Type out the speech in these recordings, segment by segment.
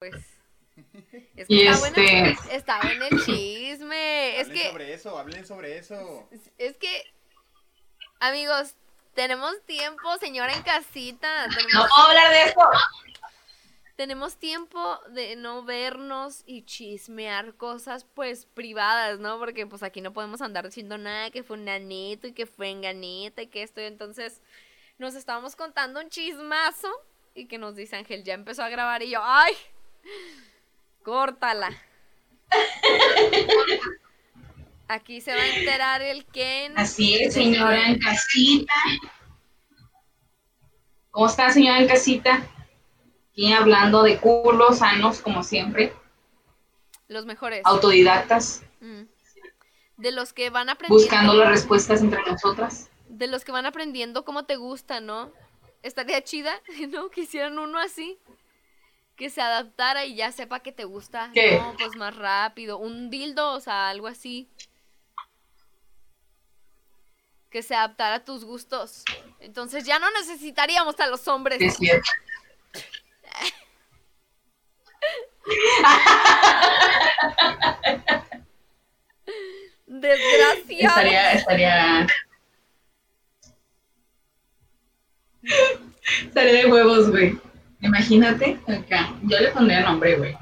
pues. Es que Y está, bueno, este- está bueno el chisme. Es hablen que, sobre eso, hablen sobre eso. es que, amigos, tenemos tiempo, señora en casita. No puedo hablar de esto. tenemos tiempo de no vernos y chismear cosas, pues, privadas, ¿no? Porque, pues, aquí no podemos andar diciendo nada que fue un nanito y que fue enganita y que esto. y Entonces, nos estábamos contando un chismazo y que nos dice Ángel, ya empezó a grabar y yo, ¡ay! Córtala. Aquí se va a enterar el Ken. Así es, señora en casita. ¿Cómo está, señora en casita? Aquí hablando de culos sanos, como siempre. Los mejores. Autodidactas, Mm. De los que van aprendiendo. buscando las respuestas entre nosotras. De los que van aprendiendo cómo te gusta, ¿no? Estaría chida, ¿no? Que hicieran uno así. Que se adaptara y ya sepa que te gusta. ¿Qué? No, pues más rápido. Un dildo, o sea, algo así. Que se adaptara a tus gustos. Entonces ya no necesitaríamos a los hombres. Es cierto. Desgraciado. Estaría, estaría. Estaría de huevos, güey. Imagínate acá. Yo le pondría nombre, güey.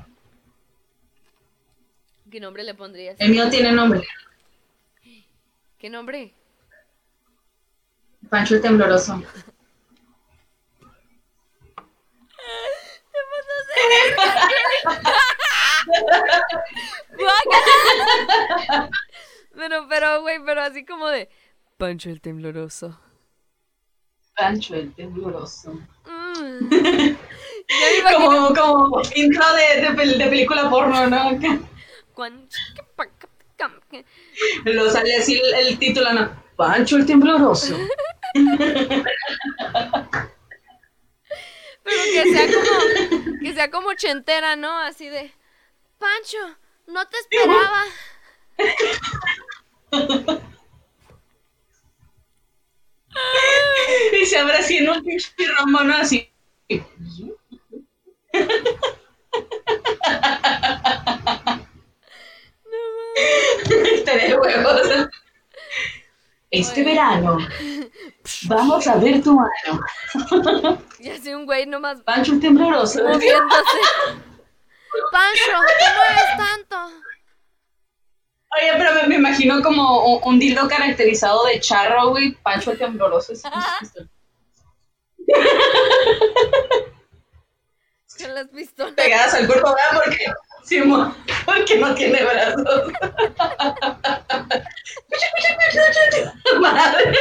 ¿Qué nombre le pondrías? El mío tiene nombre. ¿Qué nombre? Pancho el tembloroso. Pero, pero, güey, pero así como de Pancho el tembloroso. Pancho el tembloroso. Mm. Como, como intro de, de, pel- de película porno, ¿no? Lo sale así el, el título, ¿no? Pancho el tembloroso. Pero que sea como, que sea como chentera, ¿no? Así de Pancho, no te esperaba. Y se abre así en un pinche rombo, ¿no? Huevos. Este verano vamos a ver tu ano. Y así un güey nomás Pancho tembloroso. Pancho, no mueves tanto. Oye, pero me, me imagino como un, un dildo caracterizado de charro, güey. Pancho el tembloroso. Con las pistolas. Pegadas al cuerpo, ¿verdad? Porque, sí, porque no tiene brazos. Madre.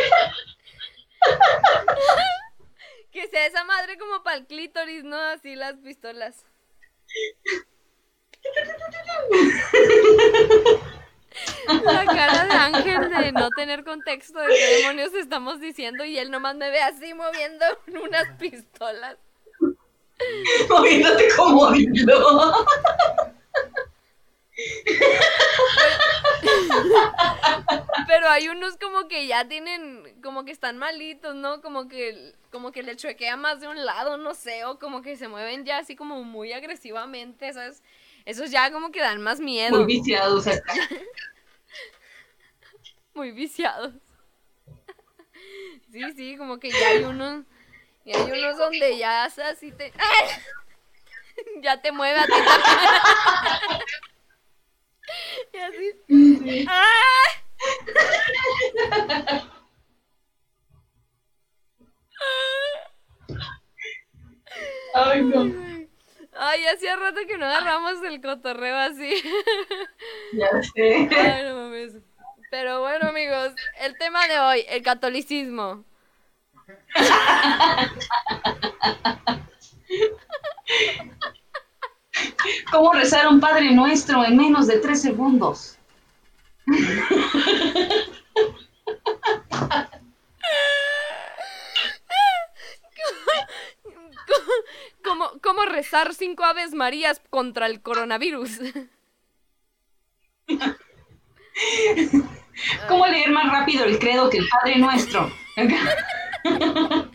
Que sea esa madre como para el clítoris, ¿no? Así las pistolas. La cara de Ángel de no tener contexto de qué demonios estamos diciendo y él nomás me ve así moviendo unas pistolas. Moviéndote como dildo. Pero hay unos como que ya tienen, como que están malitos, ¿no? Como que, como que le chuequea más de un lado, no sé, o como que se mueven ya así como muy agresivamente, ¿sabes? Esos ya como que dan más miedo. Muy viciados acá. muy viciados. Sí, sí, como que ya hay unos, y hay unos donde ya así te, ¡Ay! ya te mueve a ti también. y así. Ay, no. Ay, hacía rato que no agarramos el cotorreo así. Ya sé. Ay, no mames. Pero bueno, amigos, el tema de hoy, el catolicismo. ¿Cómo rezar un Padre Nuestro en menos de tres segundos? ¿Cómo, cómo rezar cinco aves marías contra el coronavirus? ¿Cómo leer más rápido el credo que el Padre Nuestro?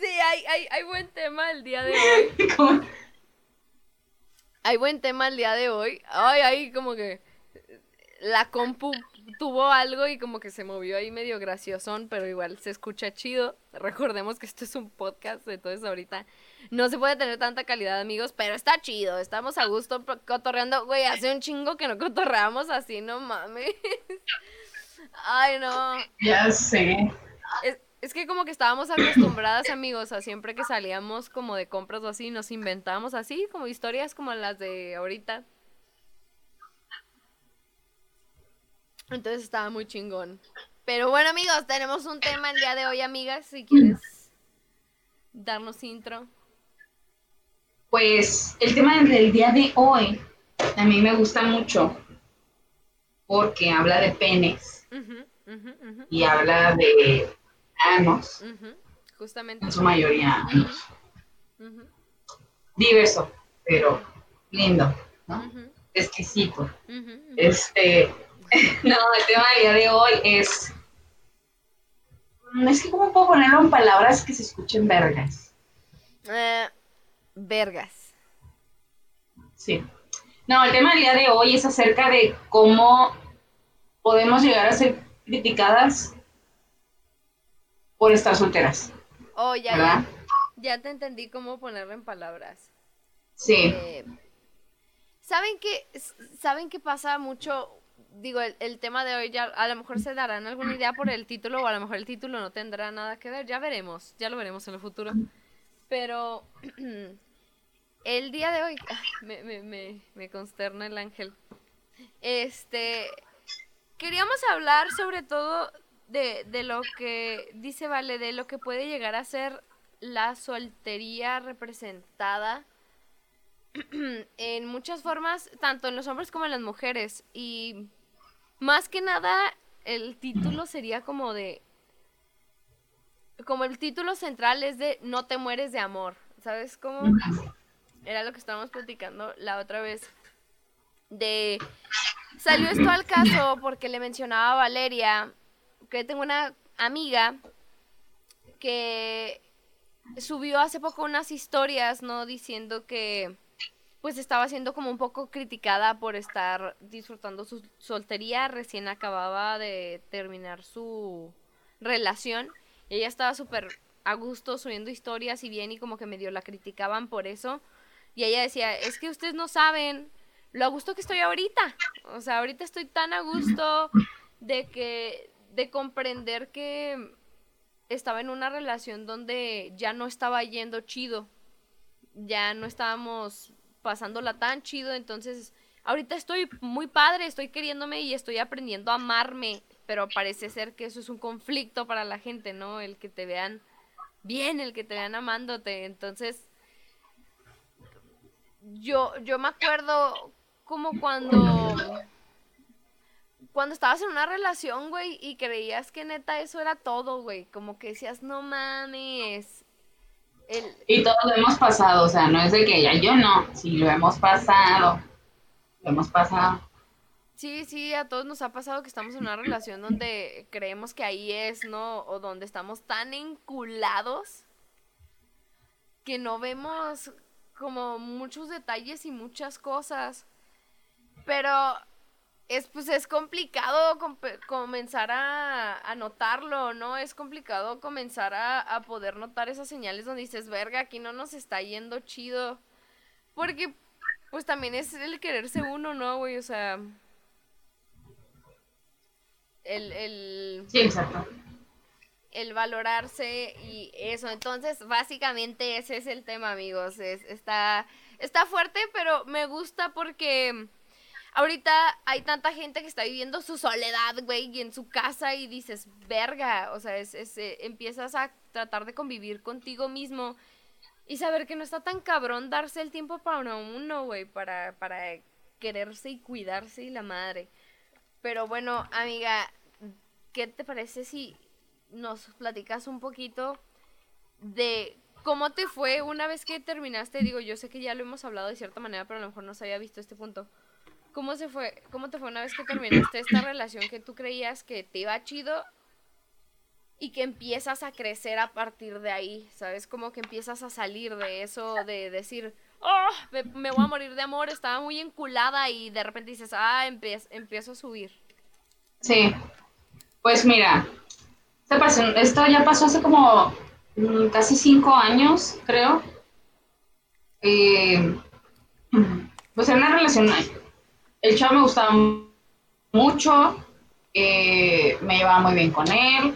Sí, hay, hay, hay buen tema el día de hoy. Hay buen tema el día de hoy. Ay, ahí como que la compu tuvo algo y como que se movió ahí medio graciosón, pero igual se escucha chido. Recordemos que esto es un podcast, entonces ahorita no se puede tener tanta calidad, amigos, pero está chido. Estamos a gusto cotorreando. Güey, hace un chingo que no cotorreamos así, no mames. Ay, no. Ya sé. Es, es que como que estábamos acostumbradas, amigos, a siempre que salíamos como de compras o así, nos inventábamos así, como historias como las de ahorita. Entonces estaba muy chingón. Pero bueno, amigos, tenemos un tema el día de hoy, amigas, si quieres darnos intro. Pues el tema del día de hoy a mí me gusta mucho porque habla de penes y habla de anos, Justamente. en su mayoría anos. Diverso, pero lindo, ¿no? Exquisito. Este, no, el tema del día de hoy es. Mm, Es que, ¿cómo puedo ponerlo en palabras que se escuchen vergas? Eh, vergas. Sí. No, el tema del día de hoy es acerca de cómo podemos llegar a ser criticadas por estar solteras, Oh, ya, ¿verdad? ya, ya te entendí cómo ponerlo en palabras. Sí, Eh, ¿Saben qué? ¿Saben qué pasa mucho? Digo, el, el tema de hoy ya a lo mejor se darán alguna idea por el título o a lo mejor el título no tendrá nada que ver. Ya veremos, ya lo veremos en el futuro. Pero el día de hoy, me, me, me, me consterna el ángel. Este, queríamos hablar sobre todo de, de lo que dice Vale, de lo que puede llegar a ser la soltería representada en muchas formas, tanto en los hombres como en las mujeres. Y más que nada, el título sería como de... Como el título central es de No te mueres de amor. ¿Sabes cómo? Era lo que estábamos platicando la otra vez. De... Salió esto al caso porque le mencionaba a Valeria que tengo una amiga que subió hace poco unas historias, ¿no? Diciendo que pues estaba siendo como un poco criticada por estar disfrutando su soltería, recién acababa de terminar su relación. Y ella estaba súper a gusto subiendo historias y bien y como que medio la criticaban por eso. Y ella decía, es que ustedes no saben lo a gusto que estoy ahorita. O sea, ahorita estoy tan a gusto de que, de comprender que estaba en una relación donde ya no estaba yendo chido. Ya no estábamos pasándola tan chido, entonces ahorita estoy muy padre, estoy queriéndome y estoy aprendiendo a amarme, pero parece ser que eso es un conflicto para la gente, ¿no? El que te vean bien, el que te vean amándote, entonces yo yo me acuerdo como cuando cuando estabas en una relación, güey, y creías que neta eso era todo, güey, como que decías, "No mames." El, y todos lo hemos pasado, o sea, no es de que ya yo no, sí lo hemos pasado, lo hemos pasado. Sí, sí, a todos nos ha pasado que estamos en una relación donde creemos que ahí es, ¿no? O donde estamos tan enculados que no vemos como muchos detalles y muchas cosas. Pero es pues es complicado comenzar a, a notarlo, ¿no? Es complicado comenzar a, a poder notar esas señales donde dices, verga, aquí no nos está yendo chido. Porque pues también es el quererse uno, ¿no, güey? O sea, el, el, Sí, exacto. el valorarse y eso. Entonces, básicamente ese es el tema, amigos. Es, está, está fuerte, pero me gusta porque ahorita hay tanta gente que está viviendo su soledad, güey, y en su casa y dices, verga, o sea, es, es, eh, empiezas a tratar de convivir contigo mismo y saber que no está tan cabrón darse el tiempo para uno, güey, para, para quererse y cuidarse y la madre. Pero bueno, amiga, ¿qué te parece si nos platicas un poquito de cómo te fue una vez que terminaste? Digo, yo sé que ya lo hemos hablado de cierta manera, pero a lo mejor no se había visto este punto. ¿Cómo se fue? ¿Cómo te fue una vez que terminaste esta relación que tú creías que te iba chido y que empiezas a crecer a partir de ahí, ¿sabes? Como que empiezas a salir de eso, de decir, oh, me, voy a morir de amor, estaba muy enculada y de repente dices, ah, empiezo a subir. Sí, pues mira, esto ya pasó hace como mm, casi cinco años, creo. Eh, pues era una relación, el chavo me gustaba mucho, eh, me llevaba muy bien con él,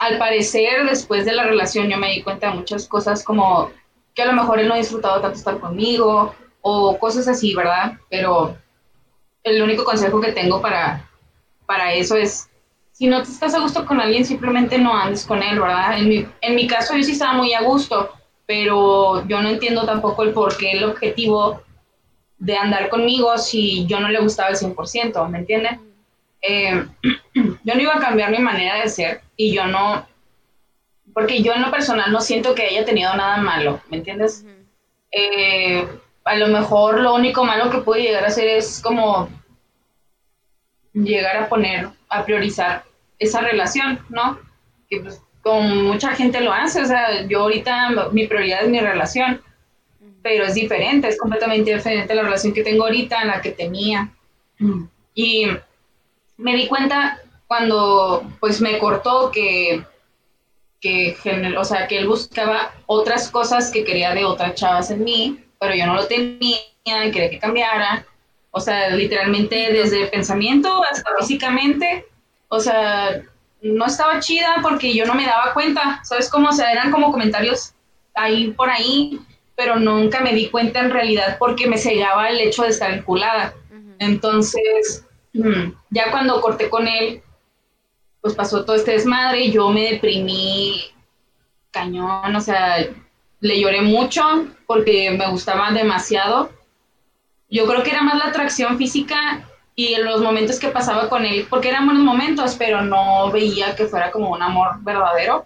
al parecer, después de la relación, yo me di cuenta de muchas cosas como que a lo mejor él no ha disfrutado tanto estar conmigo o cosas así, ¿verdad? Pero el único consejo que tengo para, para eso es, si no te estás a gusto con alguien, simplemente no andes con él, ¿verdad? En mi, en mi caso, yo sí estaba muy a gusto, pero yo no entiendo tampoco el por qué el objetivo de andar conmigo si yo no le gustaba el 100%, ¿me entiendes? Eh, yo no iba a cambiar mi manera de ser y yo no, porque yo en lo personal no siento que haya tenido nada malo, ¿me entiendes? Eh, a lo mejor lo único malo que puede llegar a hacer es como llegar a poner, a priorizar esa relación, ¿no? Que pues con mucha gente lo hace, o sea, yo ahorita mi prioridad es mi relación, pero es diferente, es completamente diferente la relación que tengo ahorita a la que tenía. Y me di cuenta cuando pues me cortó que, que, o sea, que él buscaba otras cosas que quería de otras chavas en mí, pero yo no lo tenía y quería que cambiara. O sea, literalmente desde el pensamiento hasta físicamente, o sea, no estaba chida porque yo no me daba cuenta, ¿sabes cómo? O sea, eran como comentarios ahí por ahí, pero nunca me di cuenta en realidad porque me sellaba el hecho de estar enculada. Entonces, ya cuando corté con él, pues pasó todo este desmadre, y yo me deprimí cañón, o sea, le lloré mucho porque me gustaba demasiado. Yo creo que era más la atracción física y en los momentos que pasaba con él, porque eran buenos momentos, pero no veía que fuera como un amor verdadero,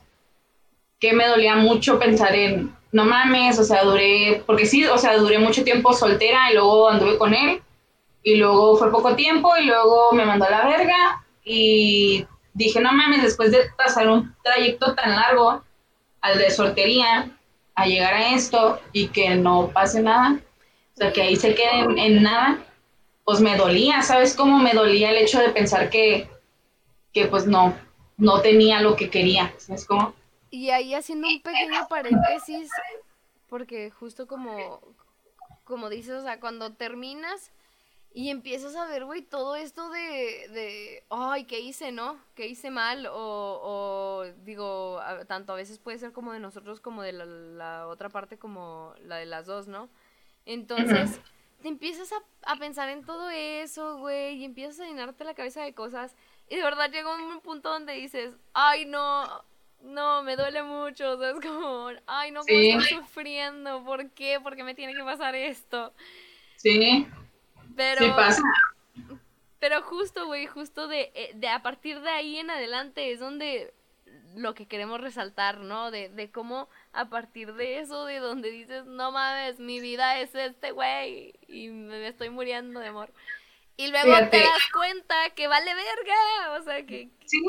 que me dolía mucho pensar en, no mames, o sea, duré, porque sí, o sea, duré mucho tiempo soltera y luego anduve con él y luego fue poco tiempo y luego me mandó a la verga y dije, no mames, después de pasar un trayecto tan largo al de soltería, a llegar a esto y que no pase nada, o sea, que ahí se quede en, nada, pues me dolía, ¿sabes cómo me dolía el hecho de pensar que, que pues no, no tenía lo que quería, ¿sabes cómo? Y ahí haciendo un pequeño paréntesis, porque justo como, como dices, o sea, cuando terminas y empiezas a ver, güey, todo esto de, de, ay, ¿qué hice, no? ¿Qué hice mal? O, o digo, tanto a veces puede ser como de nosotros como de la, otra parte como la de las dos, ¿no? Entonces, te empiezas a, a pensar en todo eso, güey, y empiezas a llenarte la cabeza de cosas. Y de verdad llega un punto donde dices, ay, no, no, me duele mucho, o sea, es como, ay, no, ¿cómo estoy sufriendo? ¿Por qué? ¿Por qué me tiene que pasar esto? Sí. Pero, Pero justo, güey, justo de, eh, de a partir de ahí en adelante es donde lo que queremos resaltar, ¿no? De, de cómo a partir de eso, de donde dices, no mames, mi vida es este güey y me estoy muriendo de amor. Y luego te das cuenta que vale verga, o sea que... Sí,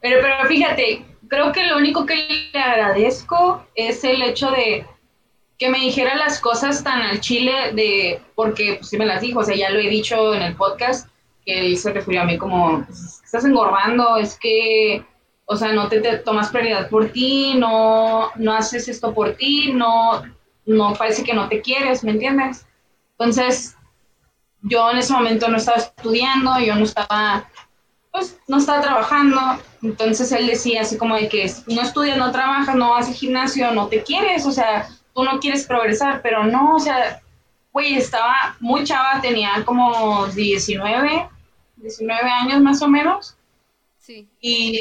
pero, pero fíjate, creo que lo único que le agradezco es el hecho de que me dijera las cosas tan al chile de, porque pues sí me las dijo, o sea, ya lo he dicho en el podcast, que él se refirió a mí como, pues, estás engordando, es que, o sea, no te, tomas prioridad por ti, no, no haces esto por ti, no, no parece que no te quieres, ¿me entiendes? Entonces, yo en ese momento no estaba estudiando, yo no estaba, pues, no estaba trabajando, entonces él decía así como de que no estudias, no trabajas, no haces gimnasio, no te quieres, o sea, tú no quieres progresar, pero no, o sea, güey, estaba muy chava, tenía como 19, 19 años más o menos. Sí. Y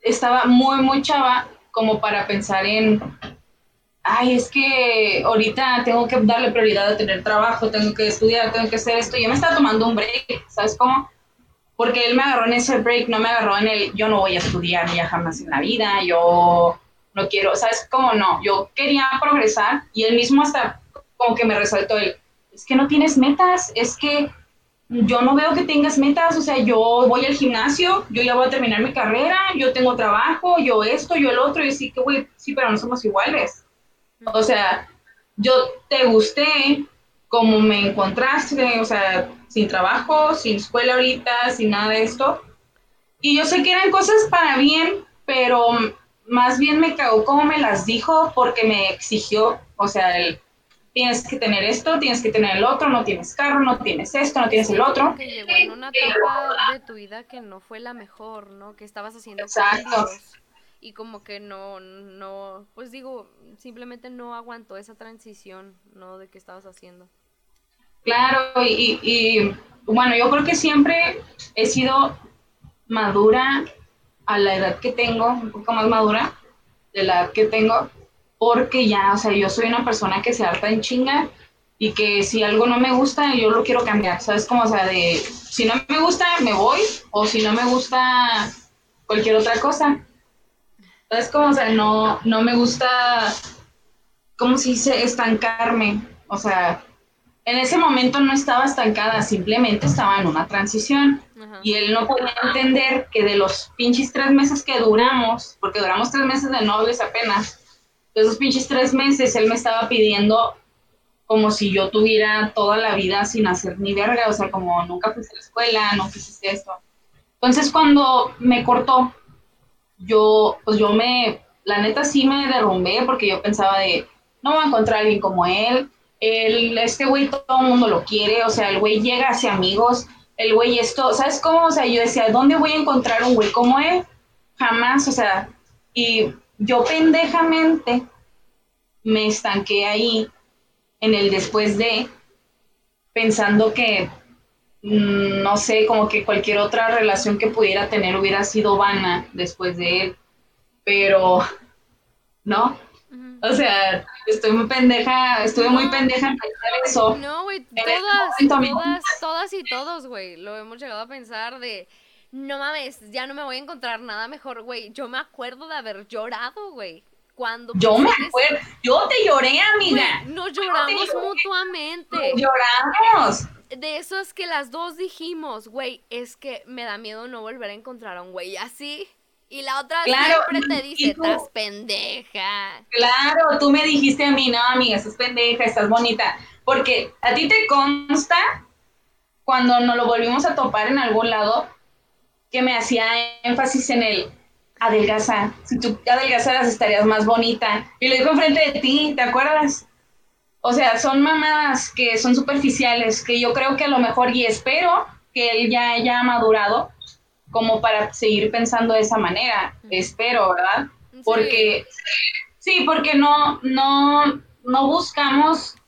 estaba muy, muy chava como para pensar en, ay, es que ahorita tengo que darle prioridad a tener trabajo, tengo que estudiar, tengo que hacer esto. Yo me estaba tomando un break, ¿sabes cómo? Porque él me agarró en ese break, no me agarró en el, yo no voy a estudiar ya jamás en la vida, yo no quiero, ¿sabes cómo no? Yo quería progresar y él mismo hasta como que me resaltó el, es que no tienes metas, es que yo no veo que tengas metas, o sea, yo voy al gimnasio, yo ya voy a terminar mi carrera, yo tengo trabajo, yo esto, yo el otro, y sí que, güey, sí, pero no somos iguales. O sea, yo te gusté como me encontraste, o sea, sin trabajo, sin escuela ahorita, sin nada de esto. Y yo sé que eran cosas para bien, pero más bien me cagó como me las dijo porque me exigió, o sea, el tienes que tener esto, tienes que tener el otro, no tienes carro, no tienes esto, no tienes el otro. Que llegó en una etapa de tu vida que no fue la mejor, ¿no? Que estabas haciendo cambios y como que no, no, pues digo, simplemente no aguantó esa transición, ¿no? De que estabas haciendo. Claro, y, y bueno, yo creo que siempre he sido madura a la edad que tengo, un poco más madura de la edad que tengo, porque ya, o sea, yo soy una persona que se harta en chinga y que si algo no me gusta, yo lo quiero cambiar, ¿sabes? Como, o sea, de, si no me gusta, me voy, o si no me gusta cualquier otra cosa. ¿Sabes? Como, o sea, no, no me gusta, ¿cómo se dice? Estancarme. O sea, en ese momento no estaba estancada, simplemente estaba en una transición. Y él no podía entender que de los pinches tres meses que duramos, porque duramos tres meses de novios apenas, esos pinches tres meses él me estaba pidiendo como si yo tuviera toda la vida sin hacer ni verga, o sea, como nunca fuiste a la escuela, no hiciste esto. Entonces cuando me cortó, yo, pues yo me, la neta sí me derrumbé porque yo pensaba de, no voy a encontrar a alguien como él, el, este güey todo el mundo lo quiere, o sea, el güey llega hacia amigos, el güey esto, ¿sabes cómo? O sea, yo decía, ¿dónde voy a encontrar un güey como él? Jamás, o sea, y yo pendejamente me estanqué ahí en el después de, pensando que, no sé, como que cualquier otra relación que pudiera tener hubiera sido vana después de él, pero, ¿no? O sea, estoy muy pendeja, estuve muy pendeja en pensar eso. No, güey, todas, todas, todas y todos, güey, lo hemos llegado a pensar de no mames, ya no me voy a encontrar nada mejor, güey. Yo me acuerdo de haber llorado, güey. Cuando yo me acuerdo, yo te lloré, amiga. nos lloramos mutuamente. Lloramos. De eso es que las dos dijimos, güey, es que me da miedo no volver a encontrar a un güey así. Y la otra siempre te dice, estás pendeja. Claro, tú me dijiste a mí, no, amiga, estás pendeja, estás bonita. Porque a ti te consta, cuando nos lo volvimos a topar en algún lado, que me hacía énfasis en el adelgaza. Si tú adelgazaras estarías más bonita. Y lo dijo enfrente de ti, ¿te acuerdas? O sea, son mamadas que son superficiales, que yo creo que a lo mejor y espero que él ya haya madurado como para seguir pensando de esa manera. Espero, ¿verdad? Porque sí, porque no no no buscamos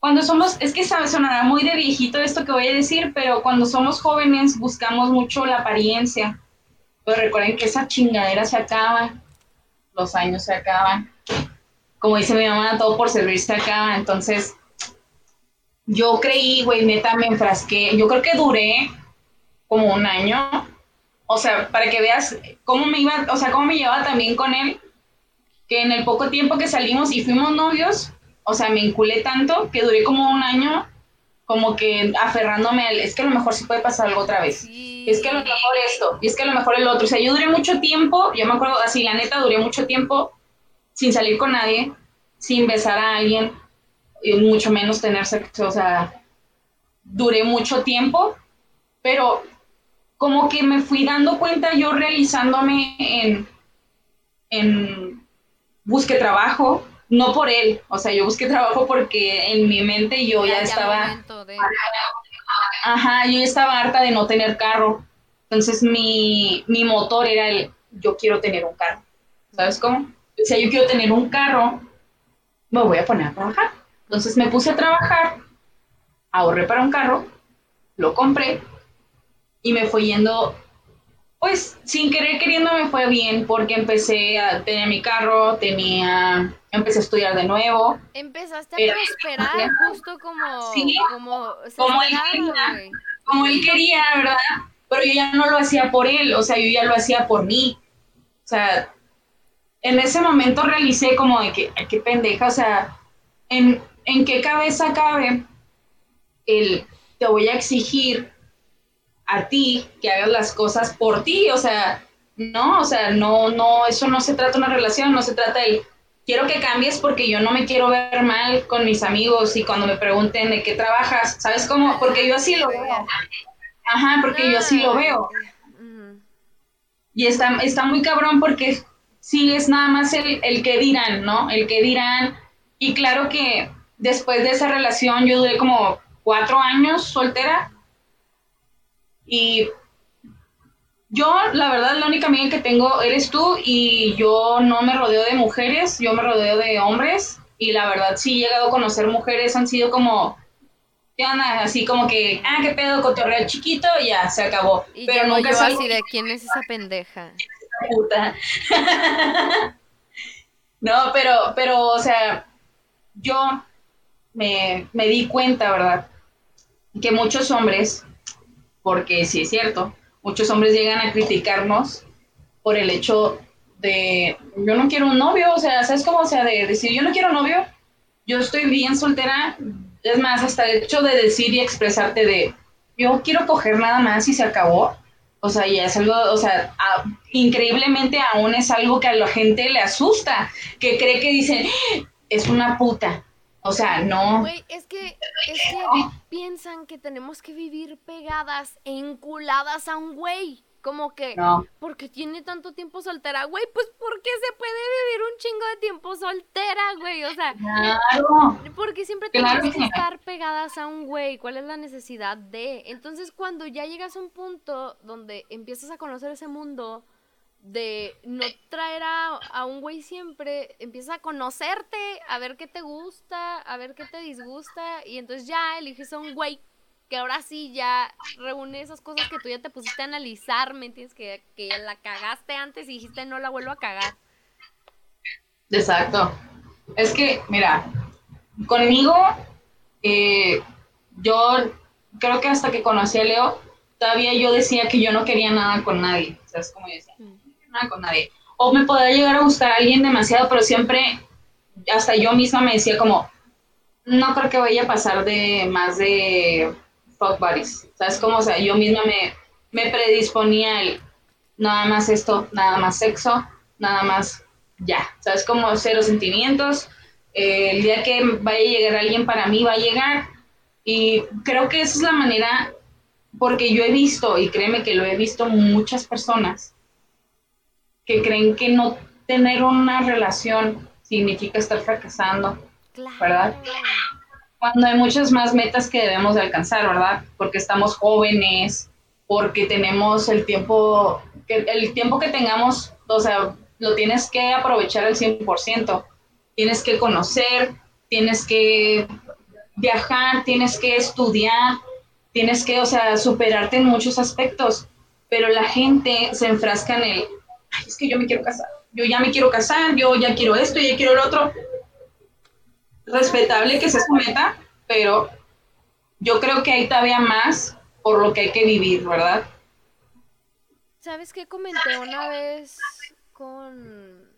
cuando somos, es que sabe, sonará muy de viejito esto que voy a decir, pero cuando somos jóvenes buscamos mucho la apariencia. Pero recuerden que esa chingadera se acaba, los años se acaban. Como dice mi mamá, todo por servir se acaba. Entonces, yo creí, güey, neta, me enfrasqué. Yo creo que duré como un año. O sea, para que veas cómo me iba, o sea, cómo me llevaba también con él, que en el poco tiempo que salimos y fuimos novios, o sea, me inculé tanto que duré como un año como que aferrándome al, es que a lo mejor sí puede pasar algo otra vez. Es que a lo mejor esto, y es que a lo mejor el otro. O sea, yo duré mucho tiempo, yo me acuerdo así, la neta, duré mucho tiempo sin salir con nadie, sin besar a alguien, y mucho menos tener sexo. O sea, duré mucho tiempo, pero como que me fui dando cuenta yo realizándome en, en busque trabajo, no por él, o sea, yo busqué trabajo porque en mi mente yo ya, estaba... Ajá, yo estaba harta de no tener carro. Entonces mi, mi motor era el, yo quiero tener un carro. ¿Sabes cómo? O sea, yo quiero tener un carro, me voy a poner a trabajar. Entonces me puse a trabajar, ahorré para un carro, lo compré y me fue yendo pues sin querer queriendo me fue bien porque empecé a tener mi carro, tenía, empecé a estudiar de nuevo. Empezaste a prosperar justo como, como, como él quería, como él quería, ¿verdad? Pero yo ya no lo hacía por él, o sea, yo ya lo hacía por mí. O sea, en ese momento realicé como de que, qué pendeja, o sea, en, en qué cabeza cabe el te voy a exigir a ti que hagas las cosas por ti, o sea, no, o sea, no, no, eso no se trata de una relación, no se trata de quiero que cambies porque yo no me quiero ver mal con mis amigos y cuando me pregunten de qué trabajas, ¿sabes cómo? Porque yo así lo veo. Ajá, porque yo así lo veo. Y está, está muy cabrón porque sí es nada más el, el que dirán, ¿no? El que dirán. Y claro que después de esa relación yo duré como cuatro años soltera. Y yo, la verdad, la única amiga que tengo eres tú y yo no me rodeo de mujeres, yo me rodeo de hombres. Y la verdad, sí he llegado a conocer mujeres, han sido como, ¿qué onda? Así como que, ah, qué pedo, cotorreal chiquito, ya, se acabó. Y Pero nunca yo así de, ¿quién es esa pendeja? Puta. no, pero, pero, o sea, yo me, di cuenta, ¿verdad? Que muchos hombres, porque sí es cierto, muchos hombres llegan a criticarnos por el hecho de, yo no quiero un novio, o sea, ¿sabes cómo? O sea, de decir, yo no quiero novio, yo estoy bien soltera, es más, hasta el hecho de decir y expresarte de, yo quiero coger nada más y se acabó, o sea, y es algo, o sea, increíblemente aún es algo que a la gente le asusta, que cree que dicen, es una puta, o sea, no. Güey, es que, es que piensan que tenemos que vivir pegadas e enculadas a un güey. Como que, no. porque tiene tanto tiempo soltera, güey, pues porque se puede vivir un chingo de tiempo soltera, güey, o sea, claro. porque siempre tenemos que estar pegadas a un güey, ¿cuál es la necesidad de? Entonces, cuando ya llegas a un punto donde empiezas a conocer ese mundo, de no traer a, un güey siempre, empieza a conocerte, a ver qué te gusta, a ver qué te disgusta, y entonces ya eliges a un güey que ahora sí ya reúne esas cosas que tú ya te pusiste a analizar, ¿me entiendes? Que, que la cagaste antes y dijiste no la vuelvo a cagar. Exacto. Es que, mira, conmigo, eh, yo creo que hasta que conocí a Leo, todavía yo decía que yo no quería nada con nadie. ¿Sabes cómo yo decía? Mm nada con nadie. O me podría llegar a gustar a alguien demasiado, pero siempre, hasta yo misma me decía como, no creo que vaya a pasar de más de fuck buddies. ¿Sabes cómo? O sea, yo misma me, me predisponía el nada más esto, nada más sexo, nada más ya. ¿Sabes cómo? Cero sentimientos. Eh, el día que vaya a llegar alguien para mí va a llegar. Y creo que esa es la manera, porque yo he visto, y créeme que lo he visto muchas personas, que creen que no tener una relación significa estar fracasando, ¿verdad? Cuando hay muchas más metas que debemos de alcanzar, ¿verdad? Porque estamos jóvenes, porque tenemos el tiempo, el tiempo que tengamos, o sea, lo tienes que aprovechar al 100%. Tienes que conocer, tienes que viajar, tienes que estudiar, tienes que, o sea, superarte en muchos aspectos. Pero la gente se enfrasca en el, es que yo me quiero casar, yo ya me quiero casar, yo ya quiero esto, ya quiero el otro. Respetable que se someta, pero yo creo que hay todavía más por lo que hay que vivir, ¿verdad? ¿Sabes qué comenté una vez con...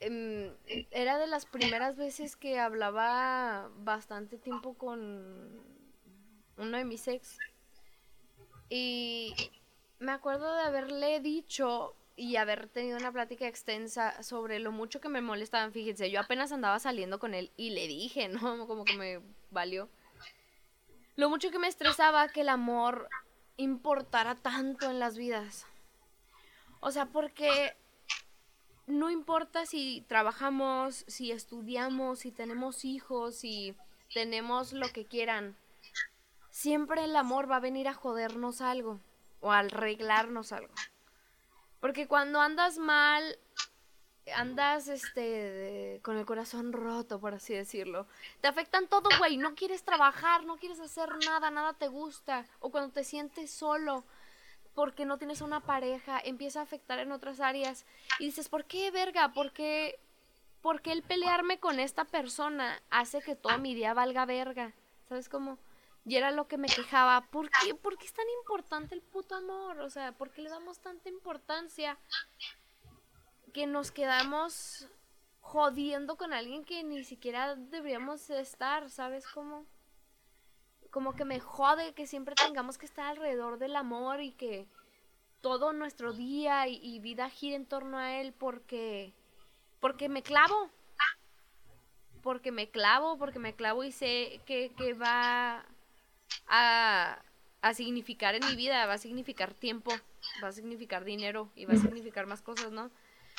Em, era de las primeras veces que hablaba bastante tiempo con uno de mis ex. Y me acuerdo de haberle dicho y haber tenido una plática extensa sobre lo mucho que me molestaban. Fíjense, yo apenas andaba saliendo con él y le dije, ¿no? Como que me valió. Lo mucho que me estresaba que el amor importara tanto en las vidas. O sea, porque no importa si trabajamos, si estudiamos, si tenemos hijos, si tenemos lo que quieran. Siempre el amor va a venir a jodernos algo o a arreglarnos algo. Porque cuando andas mal, andas este con el corazón roto, por así decirlo. Te afectan todo, güey. No quieres trabajar, no quieres hacer nada, nada te gusta. O cuando te sientes solo porque no tienes una pareja, empieza a afectar en otras áreas. Y dices, ¿por qué, verga? ¿Por qué, ¿Por qué el pelearme con esta persona hace que toda mi día valga verga? ¿Sabes cómo? Y era lo que me quejaba, ¿por qué? ¿Por qué es tan importante el puto amor? O sea, ¿por qué le damos tanta importancia que nos quedamos jodiendo con alguien que ni siquiera deberíamos estar, ¿sabes cómo? como que me jode que siempre tengamos que estar alrededor del amor y que todo nuestro día y, vida gire en torno a él porque porque me clavo porque me clavo porque me clavo y sé que, que va a, a significar en mi vida va a significar tiempo va a significar dinero y va a significar más cosas no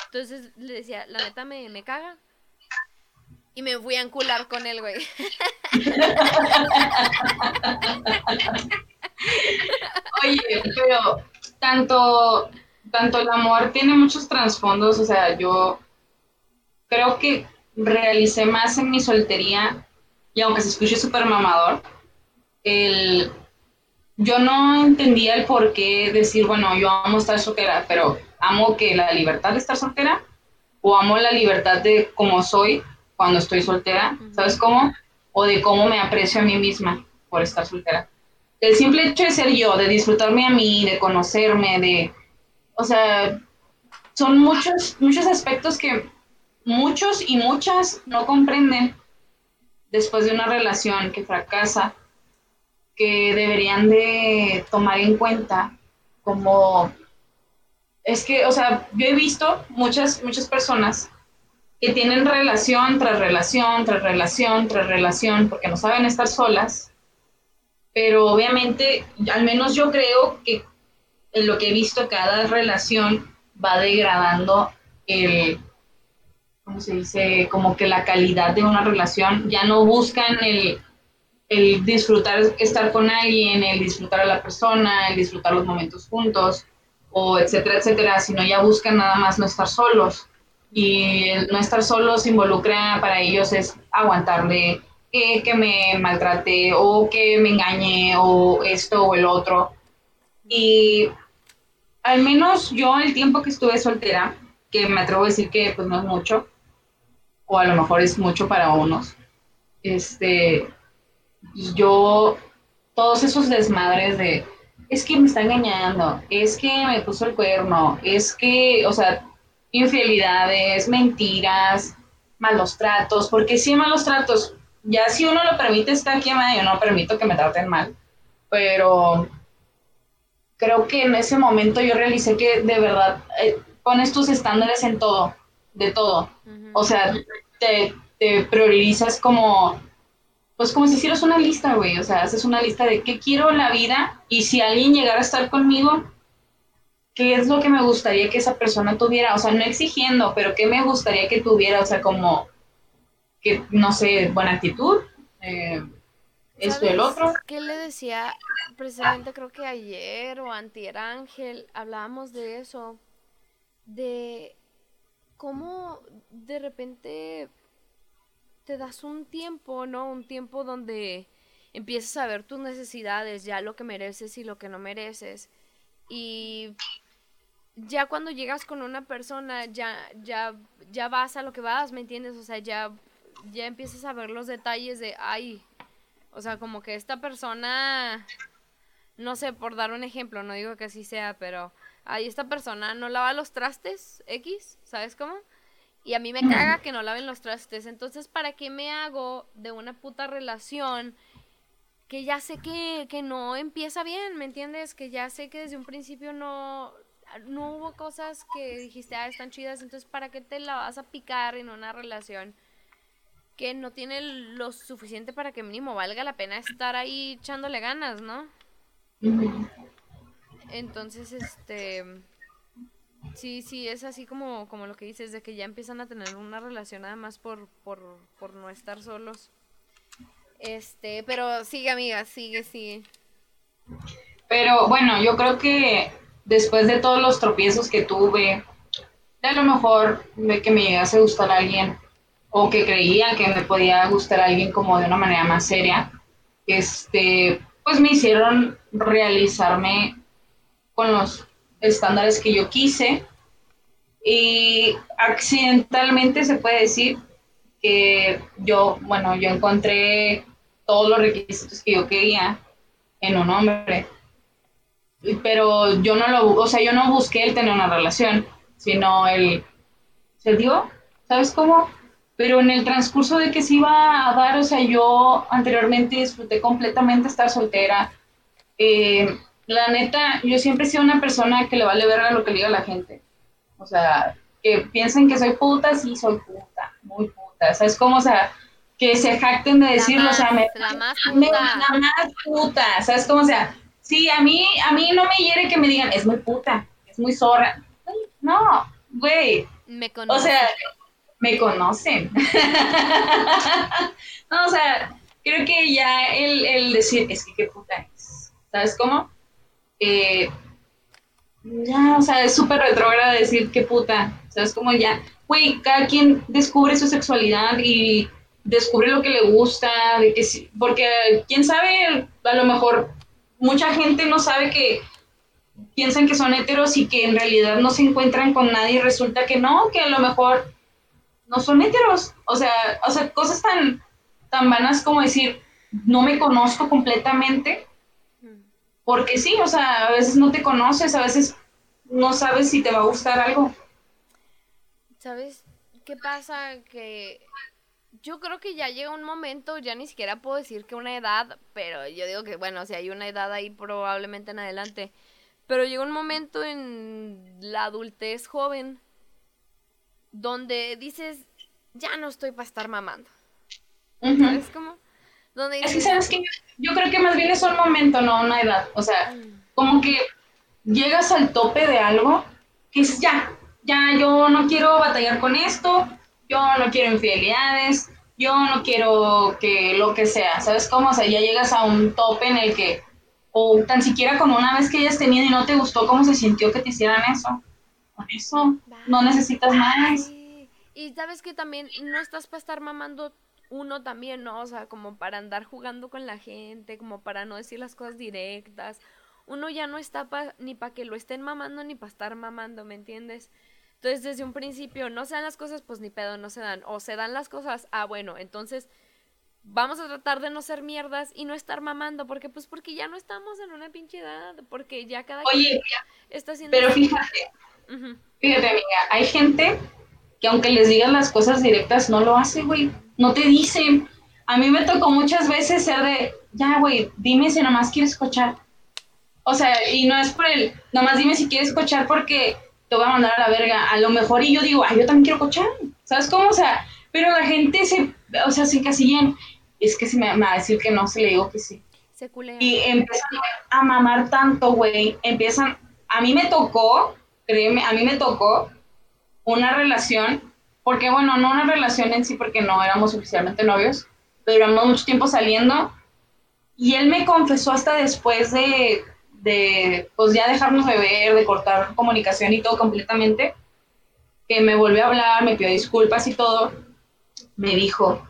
entonces le decía la neta me, me caga y me fui a encular con él, güey. Oye, pero tanto, tanto el amor tiene muchos trasfondos, o sea, yo creo que realicé más en mi soltería, y aunque se escuche súper mamador, el, yo no entendía el por qué decir, bueno, yo amo estar soltera, pero amo que la libertad de estar soltera, o amo la libertad de como soy, cuando estoy soltera, ¿sabes cómo? O de cómo me aprecio a mí misma por estar soltera. El simple hecho de ser yo, de disfrutarme a mí, de conocerme, de, o sea, son muchos, muchos aspectos que muchos y muchas no comprenden después de una relación que fracasa, que deberían de tomar en cuenta como es que, o sea, yo he visto muchas, muchas personas que tienen relación tras relación, tras relación, tras relación, porque no saben estar solas. Pero obviamente, al menos yo creo que en lo que he visto, cada relación va degradando el, ¿cómo se dice? Como que la calidad de una relación. Ya no buscan el, el disfrutar, estar con alguien, el disfrutar a la persona, el disfrutar los momentos juntos, o etcétera, etcétera, sino ya buscan nada más no estar solos y no estar solos involucra para ellos es aguantarle que, que me maltrate o que me engañe o esto o el otro. Y al menos yo el tiempo que estuve soltera, que me atrevo a decir que pues no es mucho, o a lo mejor es mucho para unos, este, yo, todos esos desmadres de, es que me está engañando, es que me puso el cuerno, es que, o sea, infidelidades, mentiras, malos tratos, porque sí malos tratos, ya si uno lo permite está aquí, yo no permito que me traten mal, pero creo que en ese momento yo realicé que de verdad eh, pones tus estándares en todo, de todo, o sea, te, te priorizas como pues como si hicieras una lista, güey, o sea, haces una lista de qué quiero en la vida y si alguien llegara a estar conmigo, qué es lo que me gustaría que esa persona tuviera, o sea, no exigiendo, pero qué me gustaría que tuviera, o sea, como que, no sé, buena actitud, eh, esto y el otro. ¿Qué le decía? Precisamente creo que ayer o antier Ángel hablábamos de eso, de cómo de repente te das un tiempo, ¿no? Un tiempo donde empiezas a ver tus necesidades, ya lo que mereces y lo que no mereces. Y ya cuando llegas con una persona, ya, ya, ya vas a lo que vas, ¿me entiendes? O sea, ya, ya empiezas a ver los detalles de, ay, o sea, como que esta persona, no sé, por dar un ejemplo, no digo que así sea, pero, ay, esta persona no lava los trastes, X, ¿sabes cómo? Y a mí me caga que no laven los trastes. Entonces, ¿para qué me hago de una puta relación que ya sé que, que no empieza bien? ¿Me entiendes? Que ya sé que desde un principio no, no hubo cosas que dijiste, ah, están chidas, entonces ¿para qué te la vas a picar en una relación que no tiene lo suficiente para que mínimo valga la pena estar ahí echándole ganas, ¿no? Entonces, este... Sí, sí, es así como, como lo que dices, de que ya empiezan a tener una relación además por, por, por no estar solos. Este, pero sigue amiga, sigue, sigue. Pero bueno, yo creo que después de todos los tropiezos que tuve, a lo mejor de que me llegase a gustar a alguien o que creía que me podía gustar a alguien como de una manera más seria, este, pues me hicieron realizarme con los estándares que yo quise y accidentalmente se puede decir que yo, bueno, yo encontré todos los requisitos que yo quería en un hombre pero yo no lo, o sea, yo no busqué el tener una relación, sino el, se dio, ¿sabes cómo? pero en el transcurso de que se iba a dar, o sea, yo anteriormente disfruté completamente estar soltera. Eh, la neta, yo siempre he sido una persona que le vale ver a lo que le diga la gente. O sea, que piensen que soy puta, sí soy puta, muy puta. O sea, es como, o sea, que se jacten de decirlo, o sea, me, la más me- puta. la más puta, ¿sabes cómo? O sea, sí, a mí, a mí no me hiere que me digan, es muy puta, es muy zorra. No, güey, Me o conoce. sea, me conocen. no, o sea, creo que ya el, el decir, es que qué puta es, ¿sabes cómo? Eh, ya, o sea, es súper retrógrado decir qué puta, ¿sabes cómo? Ya, güey, cada quien descubre su sexualidad y descubre lo que le gusta, de que porque quién sabe, a lo mejor mucha gente no sabe que piensan que son heteros y que en realidad no se encuentran con nadie y resulta que no, que a lo mejor no son heteros. O sea, o sea, cosas tan, tan vanas como decir, no me conozco completamente. Porque sí, o sea, a veces no te conoces, a veces no sabes si te va a gustar algo. ¿Sabes qué pasa? Que yo creo que ya llega un momento, ya ni siquiera puedo decir que una edad, pero yo digo que, bueno, si hay una edad ahí probablemente en adelante, pero llega un momento en la adultez joven donde dices, ya no estoy para estar mamando. Ujú. ¿Sabes cómo? Donde Es que, ¿sabes qué? Yo creo que más bien es un momento, no una edad. O sea, como que llegas al tope de algo que dices, ya, ya, yo no quiero batallar con esto, yo no quiero infidelidades, yo no quiero que lo que sea, ¿sabes cómo? O sea, ya llegas a un tope en el que, o tan siquiera como una vez que hayas tenido y no te gustó cómo se sintió que te hicieran eso. Con eso, no necesitas más. Y sabes que también no estás para estar mamando uno también, ¿no? O sea, como para andar jugando con la gente, como para no decir las cosas directas. Uno ya no está pa- ni para que lo estén mamando ni para estar mamando, ¿me entiendes? Entonces, desde un principio, no se dan las cosas, pues ni pedo, no se dan. O se dan las cosas, ah, bueno, entonces vamos a tratar de no ser mierdas y no estar mamando, porque pues porque ya no estamos en una pinche edad, porque ya cada Oye, quien está haciendo... pero fíjate. Fíjate, amiga, hay gente que aunque les digan las cosas directas, no lo hace, güey. No te dicen. A mí me tocó muchas veces ser de, ya, güey, dime si nomás quieres escuchar. O sea, y no es por el, nomás dime si quieres escuchar porque te voy a mandar a la verga. A lo mejor y yo digo, ay, yo también quiero escuchar. ¿Sabes cómo? O sea, pero la gente se, o sea, se encasillan. Es que si me, me va a decir que no, se le digo que sí. Se culea. Y empiezan a mamar tanto, güey. Empiezan. A mí me tocó, créeme, a mí me tocó una relación, porque bueno, no una relación en sí, porque no éramos oficialmente novios, pero duramos mucho tiempo saliendo. Y él me confesó hasta después de, de, pues ya dejarnos de ver, de cortar comunicación y todo completamente, que me volvió a hablar, me pidió disculpas y todo. Me dijo,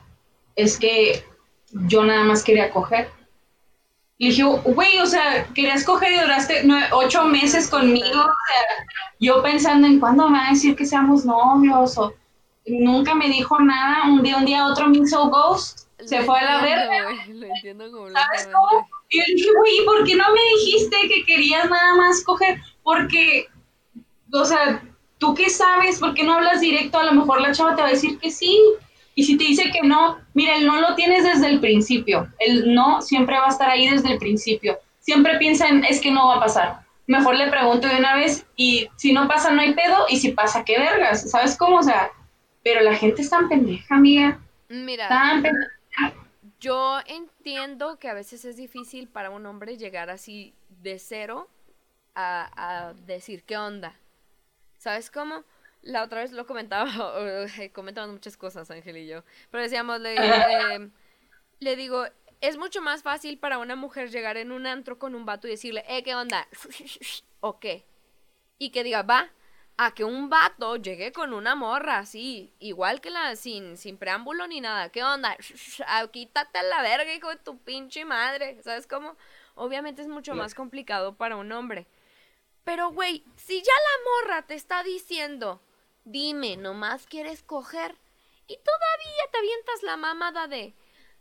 es que yo nada más quería coger. Y le dije, güey, o sea, querías coger y duraste nueve- ocho meses conmigo. O sea, yo pensando en cuándo me va a decir que seamos novios o nunca me dijo nada. Un día, un día otro me hizo ghost, se Lo fue a la verga. Lo entiendo ¿Sabes cómo? Y yo dije, güey, ¿por qué no me dijiste que querías nada más coger? Porque, o sea, ¿tú qué sabes? ¿Por qué no hablas directo? A lo mejor la chava te va a decir que sí. Y si te dice que no, mira, el no lo tienes desde el principio. El no siempre va a estar ahí desde el principio. Siempre piensa en, es que no va a pasar. Mejor le pregunto de una vez y si no pasa, no hay pedo. Y si pasa, qué vergas. ¿Sabes cómo? O sea, pero la gente es tan pendeja, amiga. Mira, Tan pendeja. yo entiendo que a veces es difícil para un hombre llegar así de cero a, a decir qué onda. ¿Sabes cómo? La otra vez lo comentaba, comentamos muchas cosas, Ángel y yo, pero decíamos, le, eh, le digo, es mucho más fácil para una mujer llegar en un antro con un vato y decirle, eh, ¿qué onda? ¿O qué? Y que diga, va, a que un vato llegue con una morra así, igual que la, sin, sin preámbulo ni nada, ¿qué onda? Ah, Quítate a la verga, hijo de tu pinche madre, ¿sabes cómo? Obviamente es mucho más complicado para un hombre. Pero, güey, si ya la morra te está diciendo, dime, nomás quieres coger, y todavía te avientas la mamada de,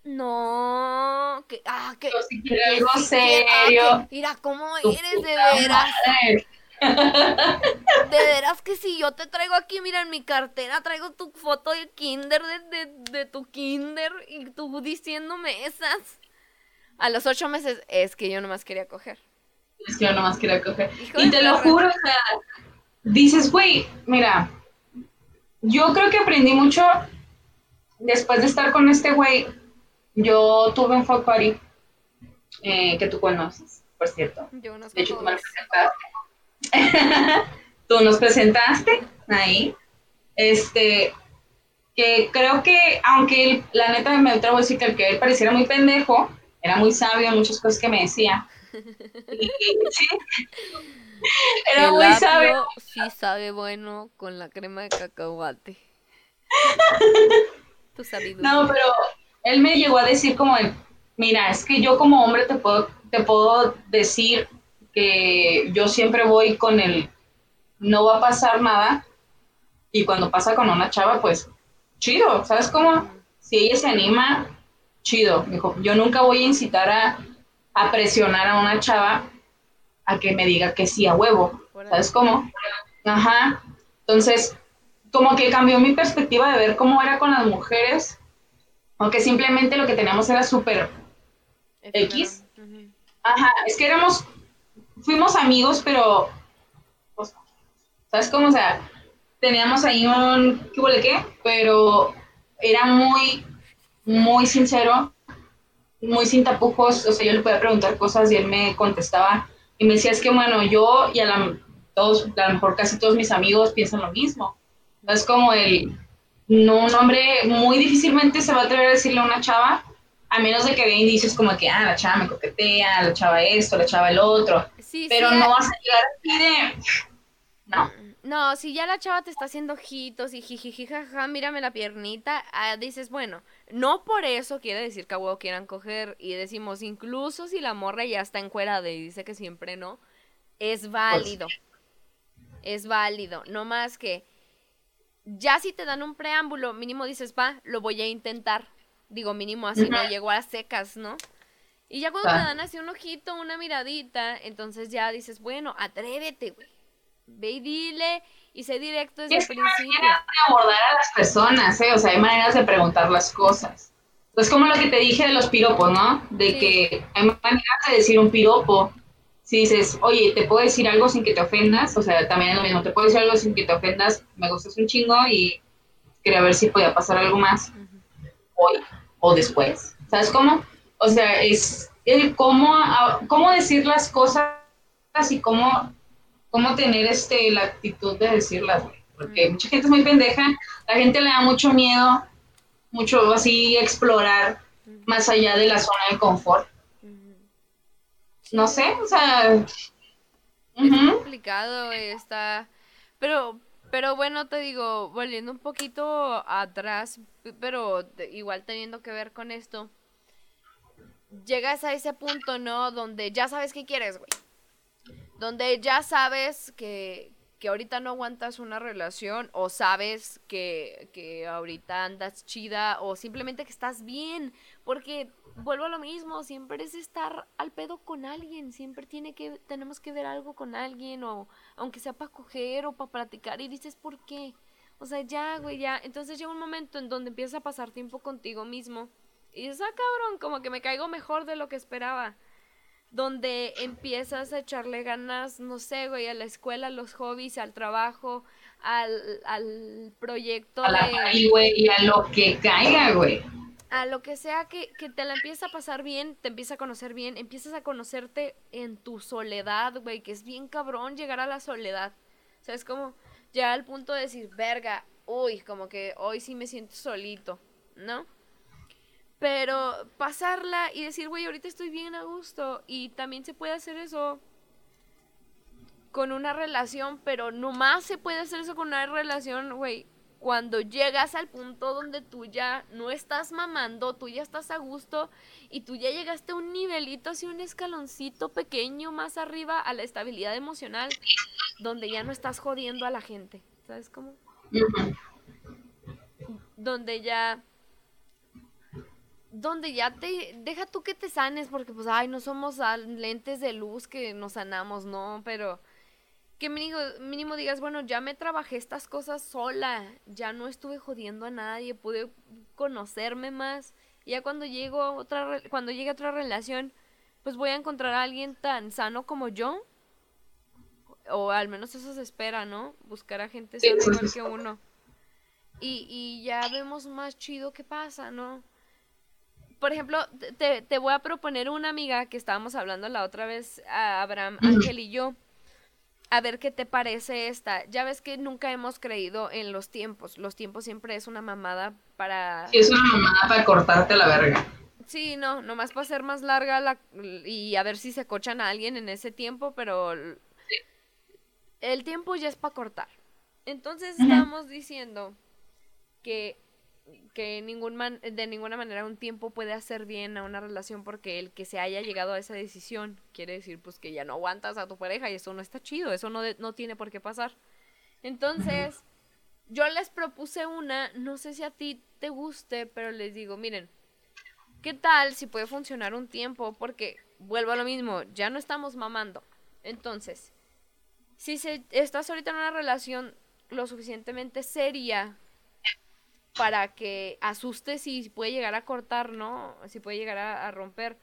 no, que, ah, que, Yo sí quiero algo quiero- ah, serio. que- mira, ¿cómo eres de veras? madre. De veras que si yo te traigo aquí, mira, en mi cartera traigo tu foto de kinder, de, de, de tu kinder, y tú diciéndome esas. A los ocho meses, es que yo nomás quería coger. Es que yo nomás quería coger. Hijo Y te lo juro, o sea, dices, güey, mira, yo creo que aprendí mucho después de estar con este güey. Yo tuve un fuck party eh, que tú conoces, por cierto. Yo no sé De hecho, tú me lo presentaste. tú nos presentaste ahí. Este, que creo que, aunque él, la neta me atrevo a decir que el que él pareciera muy pendejo, era muy sabio en muchas cosas que me decía. Y- sí. Era El muy sabio. sí sabe bueno con la crema de cacahuate. Tu sabiduría. No, pero él me llegó a decir como, de, mira, es que yo como hombre te puedo, te puedo decir que yo siempre voy con el, no va a pasar nada, y cuando pasa con una chava, pues, chido, ¿sabes cómo? Si ella se anima, chido. Dijo, yo nunca voy a incitar a, a presionar a una chava a que me diga que sí a huevo, ¿sabes cómo? Ajá. Entonces, como que cambió mi perspectiva de ver cómo era con las mujeres, aunque simplemente lo que teníamos era súper X. Ajá, es que éramos, fuimos amigos, pero, pues, ¿sabes cómo? O sea, teníamos ahí un, ¿qué huele qué? Pero era muy, muy sincero, muy sin tapujos, o sea, yo le podía preguntar cosas y él me contestaba y me decía, es que bueno, yo y a la, todos, a lo mejor casi todos mis amigos piensan lo mismo. Es como el, no, un hombre muy difícilmente se va a atrever a decirle a una chava, a menos de que vea indicios como que, ah, la chava me coquetea, la chava esto, la chava el otro, Sí, pero sí, no a- vas a llegar así de, no, No, si ya la chava te está haciendo ojitos y jijiji, jaja, mírame la piernita, ah, dices, bueno, no por eso quiere decir que a huevo quieran coger y decimos, incluso si la morra ya está encuerada y dice que siempre no, es válido, es válido, no más que ya si te dan un preámbulo, mínimo dices, va, lo voy a intentar, digo, mínimo así no llego a secas, ¿no? Y ya cuando te dan así un ojito, una miradita, entonces ya dices, bueno, atrévete, güey. Ve y dile y sé directo desde Es el que hay principio. maneras de abordar a las personas, ¿eh? O sea, hay maneras de preguntar las cosas. Pues como lo que te dije de los piropos, ¿no? De Sí. que hay maneras de decir un piropo. Si dices, oye, ¿te puedo decir algo sin que te ofendas? O sea, también es lo mismo, te puedo decir algo sin que te ofendas, me gustas un chingo y quería ver si podía pasar algo más hoy o después. ¿Sabes cómo? O sea, es el cómo, a- cómo decir las cosas y cómo, cómo tener este, la actitud de decirlas, güey. Porque mucha gente es muy pendeja, la gente le da mucho miedo, mucho así explorar más allá de la zona de confort. No sé, o sea... Es complicado, güey, está... Pero, pero bueno, te digo, volviendo un poquito atrás, pero igual teniendo que ver con esto, llegas a ese punto, ¿no? Donde ya sabes qué quieres, güey. Donde ya sabes que, que ahorita no aguantas una relación o sabes que, que ahorita andas chida o simplemente que estás bien. Porque vuelvo a lo mismo, siempre es estar al pedo con alguien, siempre tiene que, tenemos que ver algo con alguien o aunque sea para coger o para platicar y dices, ¿por qué? O sea, ya, güey, ya. Entonces llega un momento en donde empiezas a pasar tiempo contigo mismo y dices, ah, cabrón, como que me caigo mejor de lo que esperaba. Donde empiezas a echarle ganas, no sé, güey, a la escuela, a los hobbies, al trabajo, al, al proyecto A la de güey, y a lo que caiga, güey. a lo que sea que, que te la empieza a pasar bien, te empieza a conocer bien, empiezas a conocerte en tu soledad, güey, que es bien cabrón llegar a la soledad. O sea, es como llegar al punto de decir, verga, uy, como que hoy sí me siento solito, ¿no? Pero pasarla y decir, güey, ahorita estoy bien a gusto. Y también se puede hacer eso con una relación, pero nomás se puede hacer eso con una relación, güey, cuando llegas al punto donde tú ya no estás mamando, tú ya estás a gusto y tú ya llegaste a un nivelito, así un escaloncito pequeño más arriba a la estabilidad emocional, donde ya no estás jodiendo a la gente, ¿sabes cómo? Donde ya donde ya te deja tú que te sanes porque pues ay no somos lentes de luz que nos sanamos no pero que mínimo, mínimo digas, bueno, ya me trabajé estas cosas sola, ya no estuve jodiendo a nadie, pude conocerme más. Y ya cuando llego a otra, cuando llegue a otra relación, pues voy a encontrar a alguien tan sano como yo. O al menos eso se espera, ¿no? Buscar a gente sana igual que uno. Y, y ya vemos más chido qué pasa, ¿no? Por ejemplo, te, te voy a proponer una amiga que estábamos hablando la otra vez, a Abraham, Ángel y yo a ver qué te parece esta. Ya ves que nunca hemos creído en los tiempos. Los tiempos siempre es una mamada para... Sí, es una mamada para cortarte la verga. Sí, no, nomás para ser más larga la... y a ver si se cochan a alguien en ese tiempo, pero el tiempo ya es para cortar. Entonces estamos diciendo que que ningún de ninguna manera un tiempo puede hacer bien a una relación porque el que se haya llegado a esa decisión quiere decir pues que ya no aguantas a tu pareja y eso no está chido, eso no, no tiene por qué pasar. Entonces, yo les propuse una, no sé si a ti te guste, pero les digo, miren, ¿qué tal si puede funcionar un tiempo? Porque vuelvo a lo mismo, ya no estamos mamando. Entonces, si se, estás ahorita en una relación lo suficientemente seria para que asuste si puede llegar a cortar, ¿no? Si puede llegar a, romper.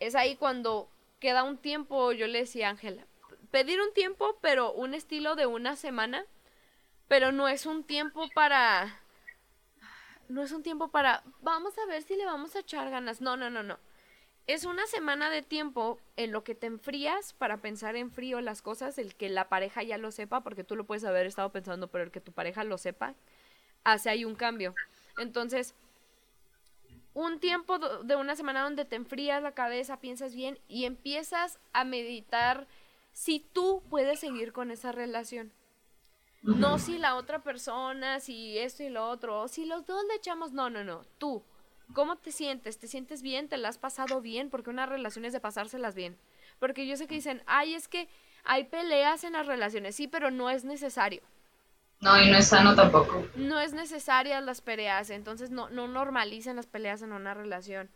Es ahí cuando queda un tiempo, yo le decía a Ángela, pedir un tiempo, pero un estilo de una semana, pero no es un tiempo para... No es un tiempo para... Vamos a ver si le vamos a echar ganas. No, no, no, no. Es una semana de tiempo en lo que te enfrías para pensar en frío las cosas, el que la pareja ya lo sepa, porque tú lo puedes haber estado pensando, pero el que tu pareja lo sepa, hace ahí un cambio. Entonces, un tiempo de una semana donde te enfrías la cabeza, piensas bien y empiezas a meditar si tú puedes seguir con esa relación. No si la otra persona, si esto y lo otro, si los dos le echamos, no, no, no, tú. ¿Cómo te sientes? ¿Te sientes bien? ¿Te la has pasado bien? Porque una relación es de pasárselas bien. Porque yo sé que dicen, ay, es que hay peleas en las relaciones, sí, pero no es necesario. No, y no es sano tampoco. No es necesaria las peleas, entonces no, no normalicen las peleas en una relación.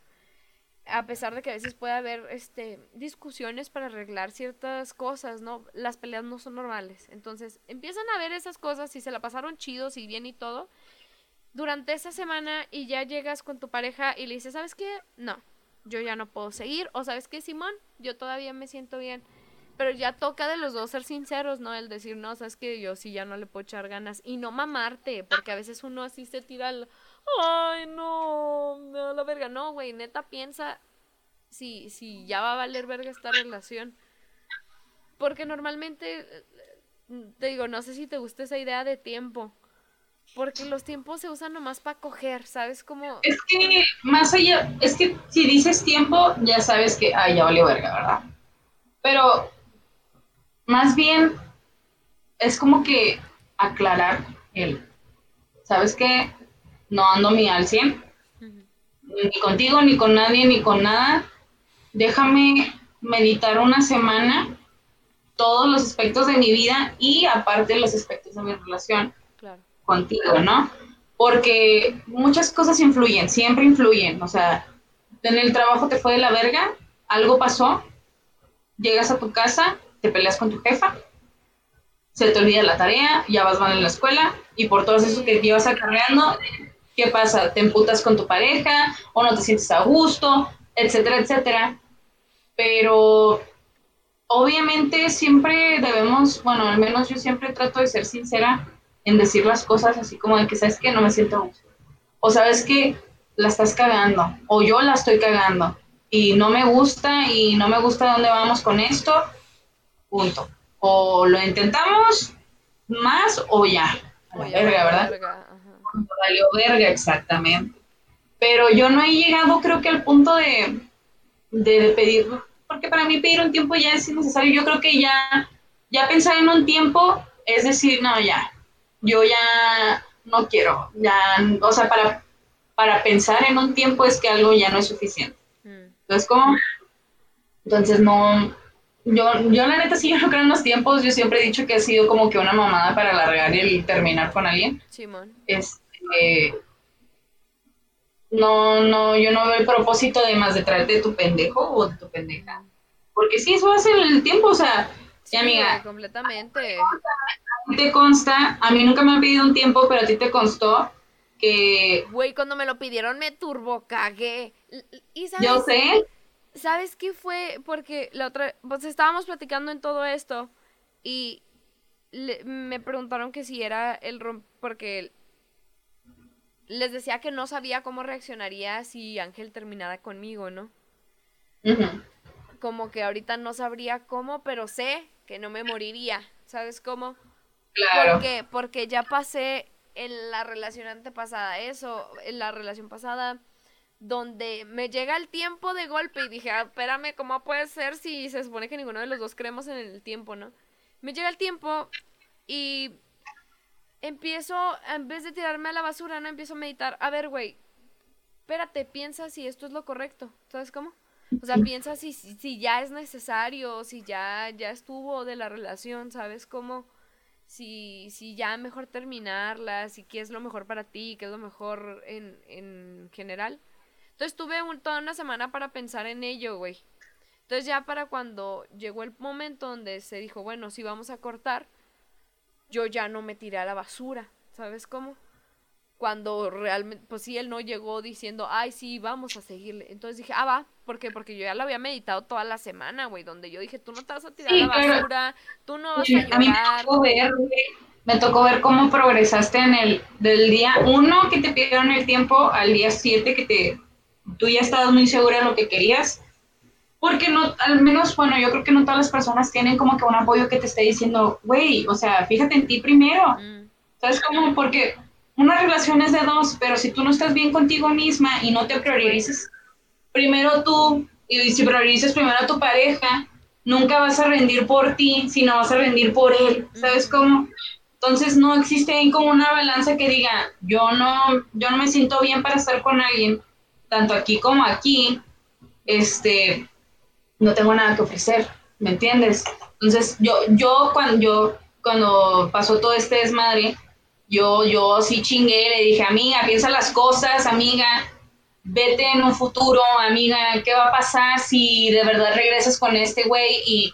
A pesar de que a veces puede haber este, discusiones para arreglar ciertas cosas, ¿no? Las peleas no son normales. Entonces, empiezan a ver esas cosas, si se la pasaron chidos y bien y todo, durante esa semana y ya llegas con tu pareja y le dices, ¿sabes qué? No, yo ya no puedo seguir. O ¿sabes qué, Simón? Yo todavía me siento bien pero ya toca de los dos ser sinceros, ¿no? El decir, no, sabes que yo sí ya no le puedo echar ganas. Y no mamarte, porque a veces uno así se tira el, ay, no, me da la verga. No, güey, neta piensa si, si ya va a valer verga esta relación. Porque normalmente, te digo, no sé si te gusta esa idea de tiempo. Porque los tiempos se usan nomás para coger, ¿sabes? Como... Es que más allá, es que si dices tiempo, ya sabes que, ay, ya valió verga, ¿verdad? Pero más bien es como que aclarar el, ¿sabes qué? No ando mi al 100, ni contigo, ni con nadie, ni con nada. Déjame meditar una semana todos los aspectos de mi vida y aparte los aspectos de mi relación contigo, ¿no? Porque muchas cosas influyen, siempre influyen. O sea, en el trabajo te fue de la verga, algo pasó, llegas a tu casa, te peleas con tu jefa, se te olvida la tarea, ya vas mal en la escuela y por todo eso que llevas acarreando, ¿qué pasa? Te emputas con tu pareja o no te sientes a gusto, etcétera, etcétera. Pero obviamente siempre debemos, bueno, al menos yo siempre trato de ser sincera en decir las cosas así como de que sabes que no me siento a gusto. O sabes que la estás cagando, o yo la estoy cagando, y no me gusta, y no me gusta dónde vamos con esto, punto. O lo intentamos más o ya. verga, ¿verdad? Verga, Valió verga, exactamente. Pero yo no he llegado, creo que al punto de, de, pedir, porque para mí pedir un tiempo ya es innecesario. Yo creo que ya, ya pensar en un tiempo es decir, no, ya, yo ya no quiero, ya, o sea, para, para pensar en un tiempo es que algo ya no es suficiente. Mm. Entonces, como, entonces no, yo, yo la neta sí yo no creo en los tiempos, yo siempre he dicho que ha sido como que una mamada para alargar y terminar con alguien. Simón. Este, no, no, yo no veo el propósito de más de traerte de tu pendejo o de tu pendeja. Porque sí, eso hace el tiempo, o sea, Sí, amiga. completamente. A ti te consta, a mí nunca me han pedido un tiempo, pero a ti te constó que... Güey, cuando me lo pidieron me turbo cagué. ¿Y sabes, Yo sé. ¿Sabes qué fue? Porque la otra... Pues estábamos platicando en todo esto y le- me preguntaron que si era el rom... Porque les decía que no sabía cómo reaccionaría si Ángel terminara conmigo, ¿no? Como que ahorita no sabría cómo, pero sé que no me moriría. ¿Sabes cómo? Claro. ¿Por qué? Porque ya pasé en la relación antepasada eso, en la relación pasada, donde me llega el tiempo de golpe y dije, ah, espérame, ¿cómo puede ser si se supone que ninguno de los dos creemos en el tiempo, ¿no? Me llega el tiempo y empiezo, en vez de tirarme a la basura, no empiezo a meditar, a ver, güey, espérate, piensa si esto es lo correcto, ¿sabes cómo? O sea, piensa si, si, si ya es necesario, si ya, ya estuvo de la relación, ¿sabes cómo? si, si ya mejor terminarla, si qué es lo mejor para ti, qué es lo mejor en, en general. Entonces tuve un- toda una semana para pensar en ello, güey. Entonces ya para cuando llegó el momento donde se dijo, bueno, si vamos a cortar, yo ya no me tiré a la basura, ¿sabes cómo? Cuando realmente, pues sí, él no llegó diciendo, ay, sí, vamos a seguirle. Entonces dije, ah, va, ¿por qué? Porque yo ya lo había meditado toda la semana, güey, donde yo dije, tú no te vas a tirar Sí, a la basura, tú no vas a a mí me llorar. tocó ver, güey, me tocó ver cómo progresaste en el del día uno que te pidieron el tiempo al día siete que te tú ya estabas muy segura de lo que querías. Porque no, al menos, bueno, yo creo que no todas las personas tienen como que un apoyo que te esté diciendo, güey, o sea, fíjate en ti primero. Mm. ¿Sabes cómo? Porque una relación es de dos, pero si tú no estás bien contigo misma y no te priorizas primero tú, y si priorizas primero a tu pareja, nunca vas a rendir por ti, sino vas a rendir por él. ¿Sabes cómo? Entonces no existe ahí como una balanza que diga, yo no, yo no me siento bien para estar con alguien, tanto aquí como aquí, este, no tengo nada que ofrecer, ¿me entiendes? Entonces yo, yo cuando yo, cuando pasó todo este desmadre, yo, yo sí chingué, le dije, amiga, piensa las cosas, amiga, vete en un futuro, amiga, ¿qué va a pasar si de verdad regresas con este güey? Y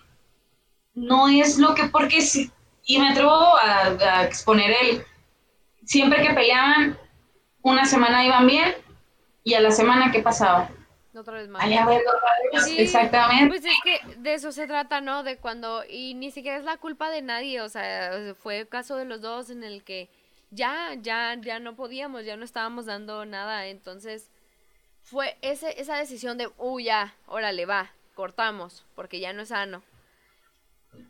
no es lo que, porque sí, y me atrevo a, a exponer el, siempre que peleaban, una semana iban bien, y a la semana, ¿qué pasaba? Otra vez más. Ay, a ver, otra vez. Sí, Exactamente. Pues es que de eso se trata, ¿no? De cuando, y ni siquiera es la culpa de nadie, o sea, fue el caso de los dos en el que ya, ya, ya no podíamos, ya no estábamos dando nada, entonces fue ese, esa decisión de, uy, ya, órale, va, cortamos, porque ya no es sano.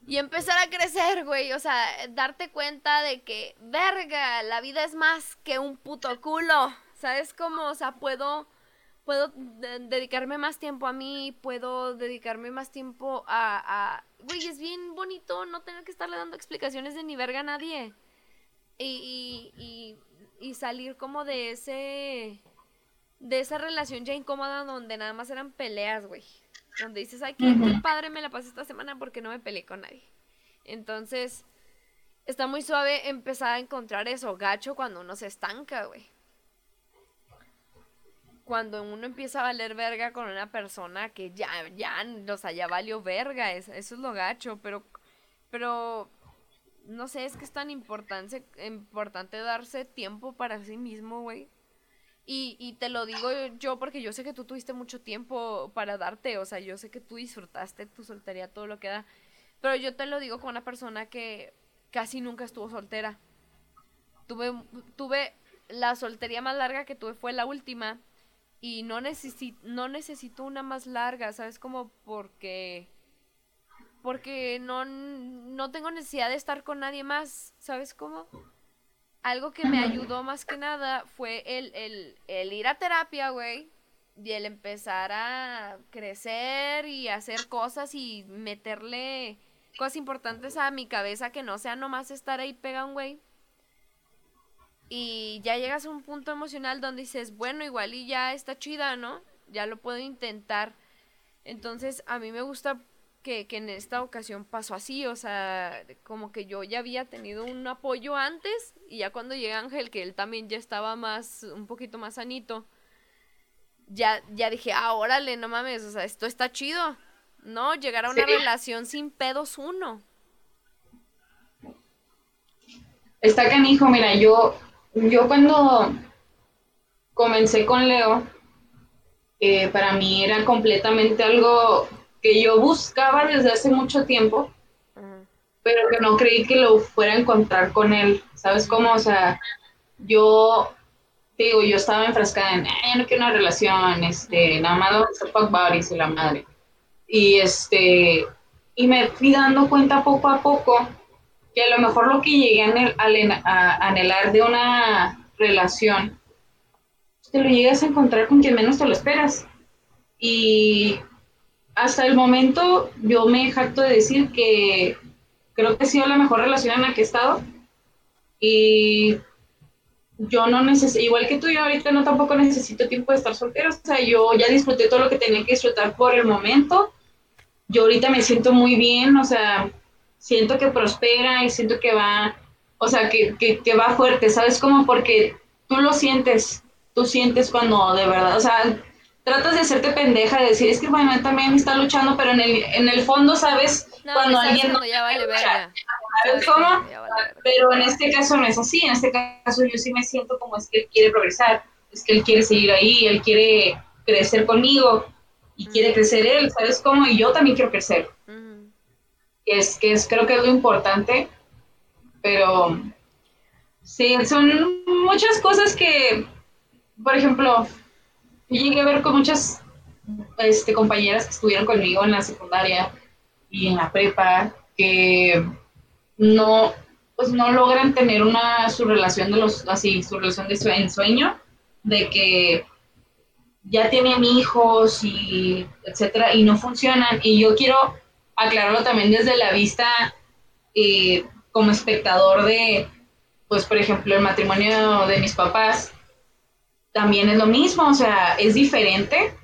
Y empezar a crecer, güey, o sea, darte cuenta de que, verga, la vida es más que un puto culo, ¿sabes cómo? O sea, puedo puedo de- dedicarme más tiempo a mí, puedo dedicarme más tiempo a, a... Güey, es bien bonito no tener que estarle dando explicaciones de ni verga a nadie. Y, y, y, y salir como de ese... De esa relación ya incómoda donde nada más eran peleas, güey. Donde dices, ay, qué, qué padre me la pasé esta semana porque no me peleé con nadie. Entonces, está muy suave empezar a encontrar eso, gacho, cuando uno se estanca, güey cuando uno empieza a valer verga con una persona que ya, ya, o sea, ya valió verga, es- eso es lo gacho, pero, pero, no sé, es que es tan importante, importante darse tiempo para sí mismo, güey. Y, y te lo digo yo porque yo sé que tú tuviste mucho tiempo para darte, o sea, yo sé que tú disfrutaste tu soltería, todo lo que da, pero yo te lo digo con una persona que casi nunca estuvo soltera. Tuve, tuve, la soltería más larga que tuve fue la última y no necesito no necesito una más larga, ¿sabes? Como porque porque no no tengo necesidad de estar con nadie más, ¿sabes cómo? Algo que me ayudó más que nada fue el, el, el ir a terapia, güey, y el empezar a crecer y hacer cosas y meterle cosas importantes a mi cabeza que no sea nomás estar ahí pega un güey. Y ya llegas a un punto emocional donde dices, bueno, igual y ya está chida, ¿no? Ya lo puedo intentar. Entonces, a mí me gusta que, que en esta ocasión pasó así, o sea, como que yo ya había tenido un apoyo antes y ya cuando llega Ángel, que él también ya estaba más, un poquito más sanito, ya, ya dije, ah, órale, no mames, o sea, esto está chido, ¿no? Llegar a una Sí. relación sin pedos uno, está canijo, mira, yo, yo cuando comencé con Leo, eh, para mí era completamente algo que yo buscaba desde hace mucho tiempo, pero que no creí que lo fuera a encontrar con él. ¿Sabes cómo? O sea, yo digo, yo estaba enfrascada en, ya no quiero una relación, este, nada más fuck buddies y la madre. Y este, y me fui dando cuenta poco a poco que a lo mejor lo que llegué a, anhelar de una relación, te lo llegas a encontrar con quien menos te lo esperas. Y hasta el momento yo me jacto de decir que creo que ha sido la mejor relación en la que he estado. Y yo no necesito, igual que tú, yo ahorita no tampoco necesito tiempo de estar soltero. O sea, yo ya disfruté todo lo que tenía que disfrutar por el momento. Yo ahorita me siento muy bien, o sea, siento que prospera y siento que va, o sea, que, que, va fuerte, ¿sabes? Como porque tú lo sientes, tú sientes cuando de verdad, o sea, tratas de hacerte pendeja, de decir, es que bueno, también está luchando, pero en el, en el fondo sabes cuando alguien no ya vale verga. ¿Sabes cómo? Pero en este caso no es así, en este caso yo sí me siento como es que él quiere progresar, es que él quiere seguir ahí, él quiere crecer conmigo y quiere crecer él, ¿sabes cómo? Y yo también quiero crecer es que es, creo que es lo importante, pero sí, son muchas cosas que, por ejemplo, llegué a ver con muchas este, compañeras que estuvieron conmigo en la secundaria y en la prepa, que no, pues no logran tener una, su relación de los, así, su relación de sueño, de que ya tienen hijos y etcétera, y no funcionan, y yo quiero aclararlo también desde la vista eh, como espectador de, pues por ejemplo, el matrimonio de mis papás, también es lo mismo, o sea, es diferente,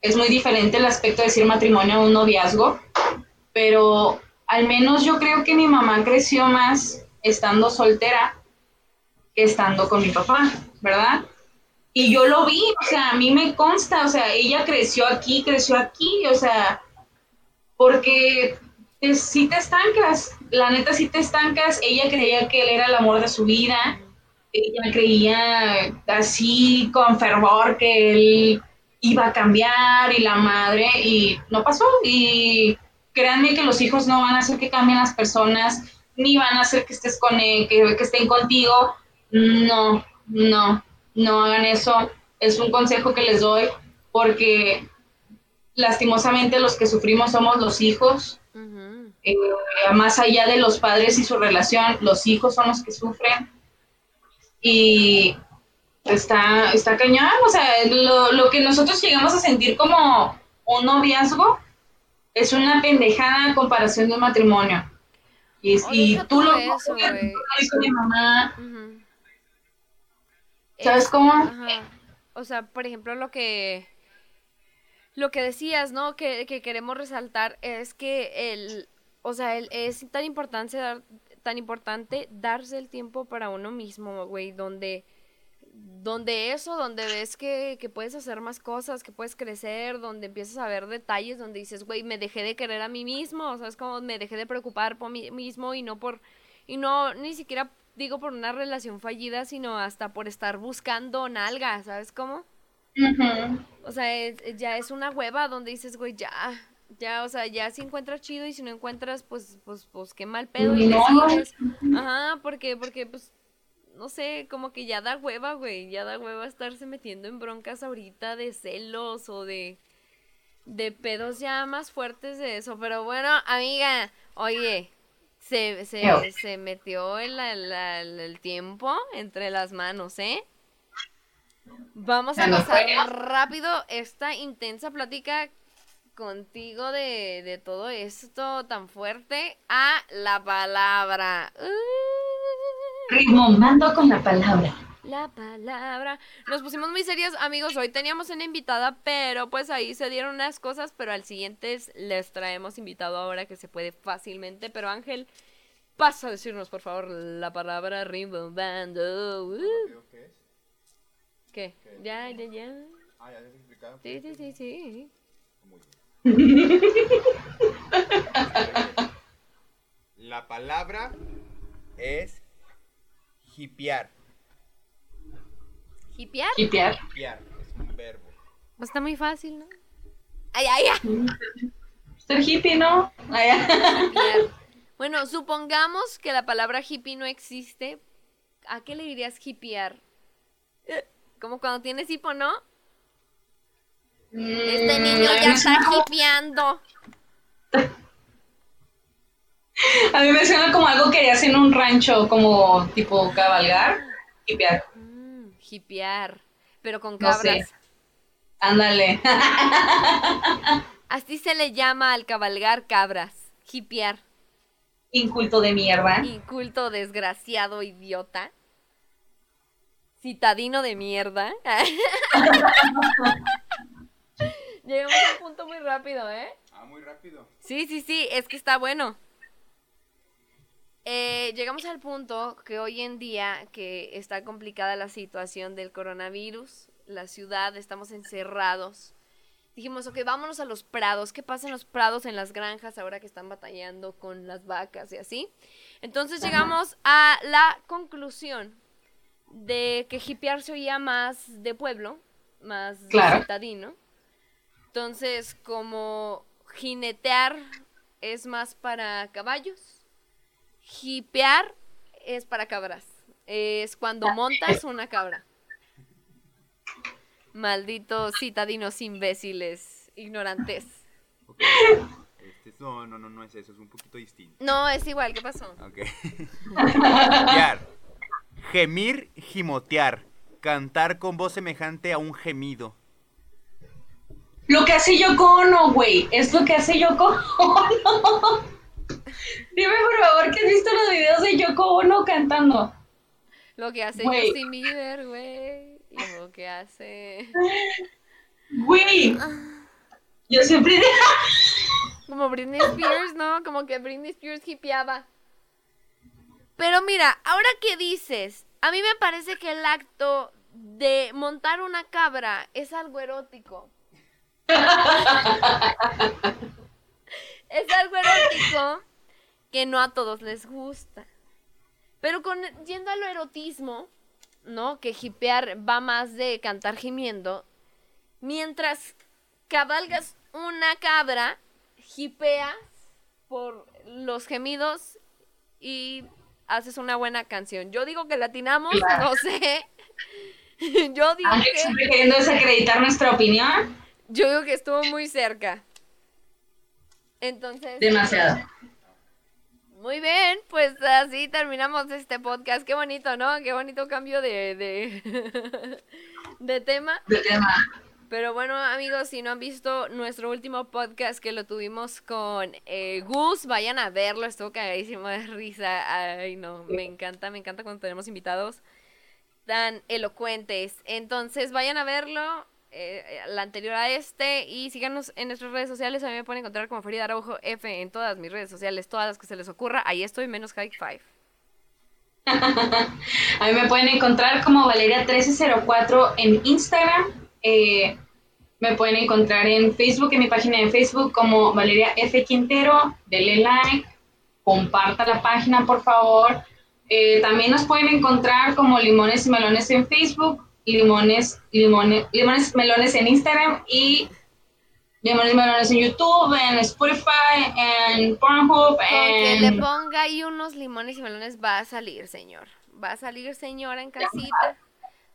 es muy diferente el aspecto de decir matrimonio a un noviazgo, pero al menos yo creo que mi mamá creció más estando soltera que estando con mi papá, ¿verdad? Y yo lo vi, o sea, a mí me consta, o sea, ella creció aquí, creció aquí, o sea, porque si te estancas, la neta si te estancas, ella creía que él era el amor de su vida, ella creía así con fervor que él iba a cambiar y la madre, y no pasó, y créanme que los hijos no van a hacer que cambien las personas, ni van a hacer que estés con él, que, que estén contigo, no, no, no hagan eso, es un consejo que les doy, porque lastimosamente los que sufrimos somos los hijos. Eh, más allá de los padres y su relación, los hijos son los que sufren. Y está, está cañón, o sea, lo, que nosotros llegamos a sentir como un noviazgo es una pendejada en comparación de un matrimonio. Y, tú lo eso, mamá. ¿Sabes cómo? O sea, por ejemplo, lo que lo que decías, ¿no? Que, queremos resaltar es que el, o sea, el, es tan importante, dar, tan importante darse el tiempo para uno mismo, güey, donde, donde eso, donde ves que, que, puedes hacer más cosas, que puedes crecer, donde empiezas a ver detalles, donde dices, güey, me dejé de querer a mí mismo, o sea, es como me dejé de preocupar por mí mismo y no por, y no, ni siquiera digo por una relación fallida, sino hasta por estar buscando nalga, ¿sabes cómo? O sea, ya es una hueva donde dices, güey, ya, ya, o sea, ya si encuentras chido y si no encuentras, pues, pues, pues qué mal pedo y Ajá, porque, porque, pues, no sé, como que ya da hueva, güey, ya da hueva estarse metiendo en broncas ahorita de celos o de, de pedos ya más fuertes de eso. Pero bueno, amiga, oye, se, se, se metió el, el tiempo entre las manos, ¿eh? Vamos a pasar rápido esta intensa plática contigo de, todo esto tan fuerte a la palabra. Rimomando con la palabra. La palabra. Nos pusimos muy serios, amigos. Hoy teníamos una invitada, pero pues ahí se dieron unas cosas, pero al siguiente les traemos invitado ahora que se puede fácilmente. Pero Ángel, pasa a decirnos por favor la palabra rimbombando. ¿Qué? Ya, ya, ya. Ah, ya te explicaron. Sí, sí, sí, sí. Muy bien. La palabra es Hipear. ¿Hipear? Hipear. Hipear es un verbo. Pues está muy fácil, ¿no? Ay, ay, ay. Ser hippie, ¿no? Ay, Hipear. Bueno, supongamos que la palabra hippie no existe. ¿A qué le dirías hipear? Como cuando tienes hipo, ¿no? Este Mm, niño a mí ya está hipeando. A mí me suena como algo que hace en un rancho, como tipo cabalgar. Hipear. Mm, hipear. Pero con No sé. cabras. Ándale. Así se le llama al cabalgar cabras. Hipear. Inculto de mierda. Inculto, desgraciado, idiota. Citadino de mierda. Llegamos a un punto muy rápido, ¿eh? Ah, muy rápido. Sí, sí, sí, es que está bueno. Eh, llegamos al punto que hoy en día que está complicada la situación del coronavirus, la ciudad, estamos encerrados. Dijimos, ok, vámonos a los prados. ¿Qué pasa en los prados, en las granjas, ahora que están batallando con las vacas y así? Entonces llegamos a la conclusión de que hipear se oía más de pueblo, más Claro. citadino. Entonces, como jinetear es más para caballos, hipear es para cabras. Es cuando montas una cabra. Malditos citadinos imbéciles, ignorantes. Ok. Este, es- no, no, no, no es eso, es un poquito distinto. No, es igual, ¿qué pasó? Ok. Hipear. Gemir, gimotear. Cantar con voz semejante a un gemido. Lo que hace Yoko Ono, güey. Es lo que hace Yoko Ono. Dime por favor que has visto los videos de Yoko Ono cantando. Lo que hace Güey. Justin Bieber, güey. Y lo que hace... Güey. Yo siempre. Como Britney Spears, ¿no? Como que Britney Spears hipeaba. Pero mira, ahora que dices, a mí me parece que el acto de montar una cabra es algo erótico. es algo erótico que no a todos les gusta. Pero con yendo a lo erotismo, ¿no? Que hipear va más de cantar gimiendo. Mientras cabalgas una cabra, hipeas por los gemidos y haces una buena canción. Yo digo que latinamos, Claro. no sé. Yo digo que siempre queriendo desacreditar nuestra opinión. yo digo que estuvo muy cerca. Entonces, Demasiado. muy bien, pues así terminamos este podcast. Qué bonito, ¿no? Qué bonito cambio de, de, de tema. De tema. Pero bueno, amigos, si no han visto nuestro último podcast que lo tuvimos con eh, Gus, vayan a verlo, estuvo cagadísimo de risa. Ay, no, me encanta, me encanta cuando tenemos invitados tan elocuentes. Entonces, vayan a verlo, eh, la anterior a este, y síganos en nuestras redes sociales. A mí me pueden encontrar como Frida Araujo F en todas mis redes sociales, todas las que se les ocurra. Ahí estoy, menos High Five. A mí me pueden encontrar como Valeria1304 en Instagram. Eh, me pueden encontrar en Facebook, en mi página de Facebook como Valeria F. Quintero. Denle like, comparta la página, por favor. Eh, también nos pueden encontrar como Limones y Melones en Facebook, Limones, limones, limones Melones en Instagram y Limones y Melones en YouTube, en Spotify, en Pornhub, le ponga ahí unos limones y melones va a salir, señor. Va a salir, señora, en casita.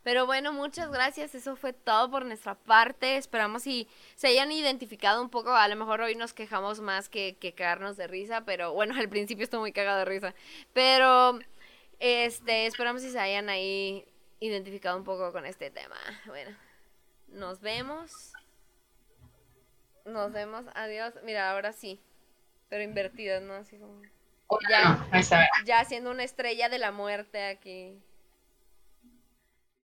Pero bueno, muchas gracias. Eso fue todo por nuestra parte. Esperamos si se hayan identificado un poco. A lo mejor hoy nos quejamos más que, que cagarnos de risa. Pero bueno, al principio estuvo muy cagado de risa. Pero este, esperamos si se hayan ahí identificado un poco con este tema. Bueno, nos vemos. Nos vemos. Adiós. Mira, ahora sí. Pero invertidas, ¿no? Así como. Ya. Ya siendo una estrella de la muerte aquí.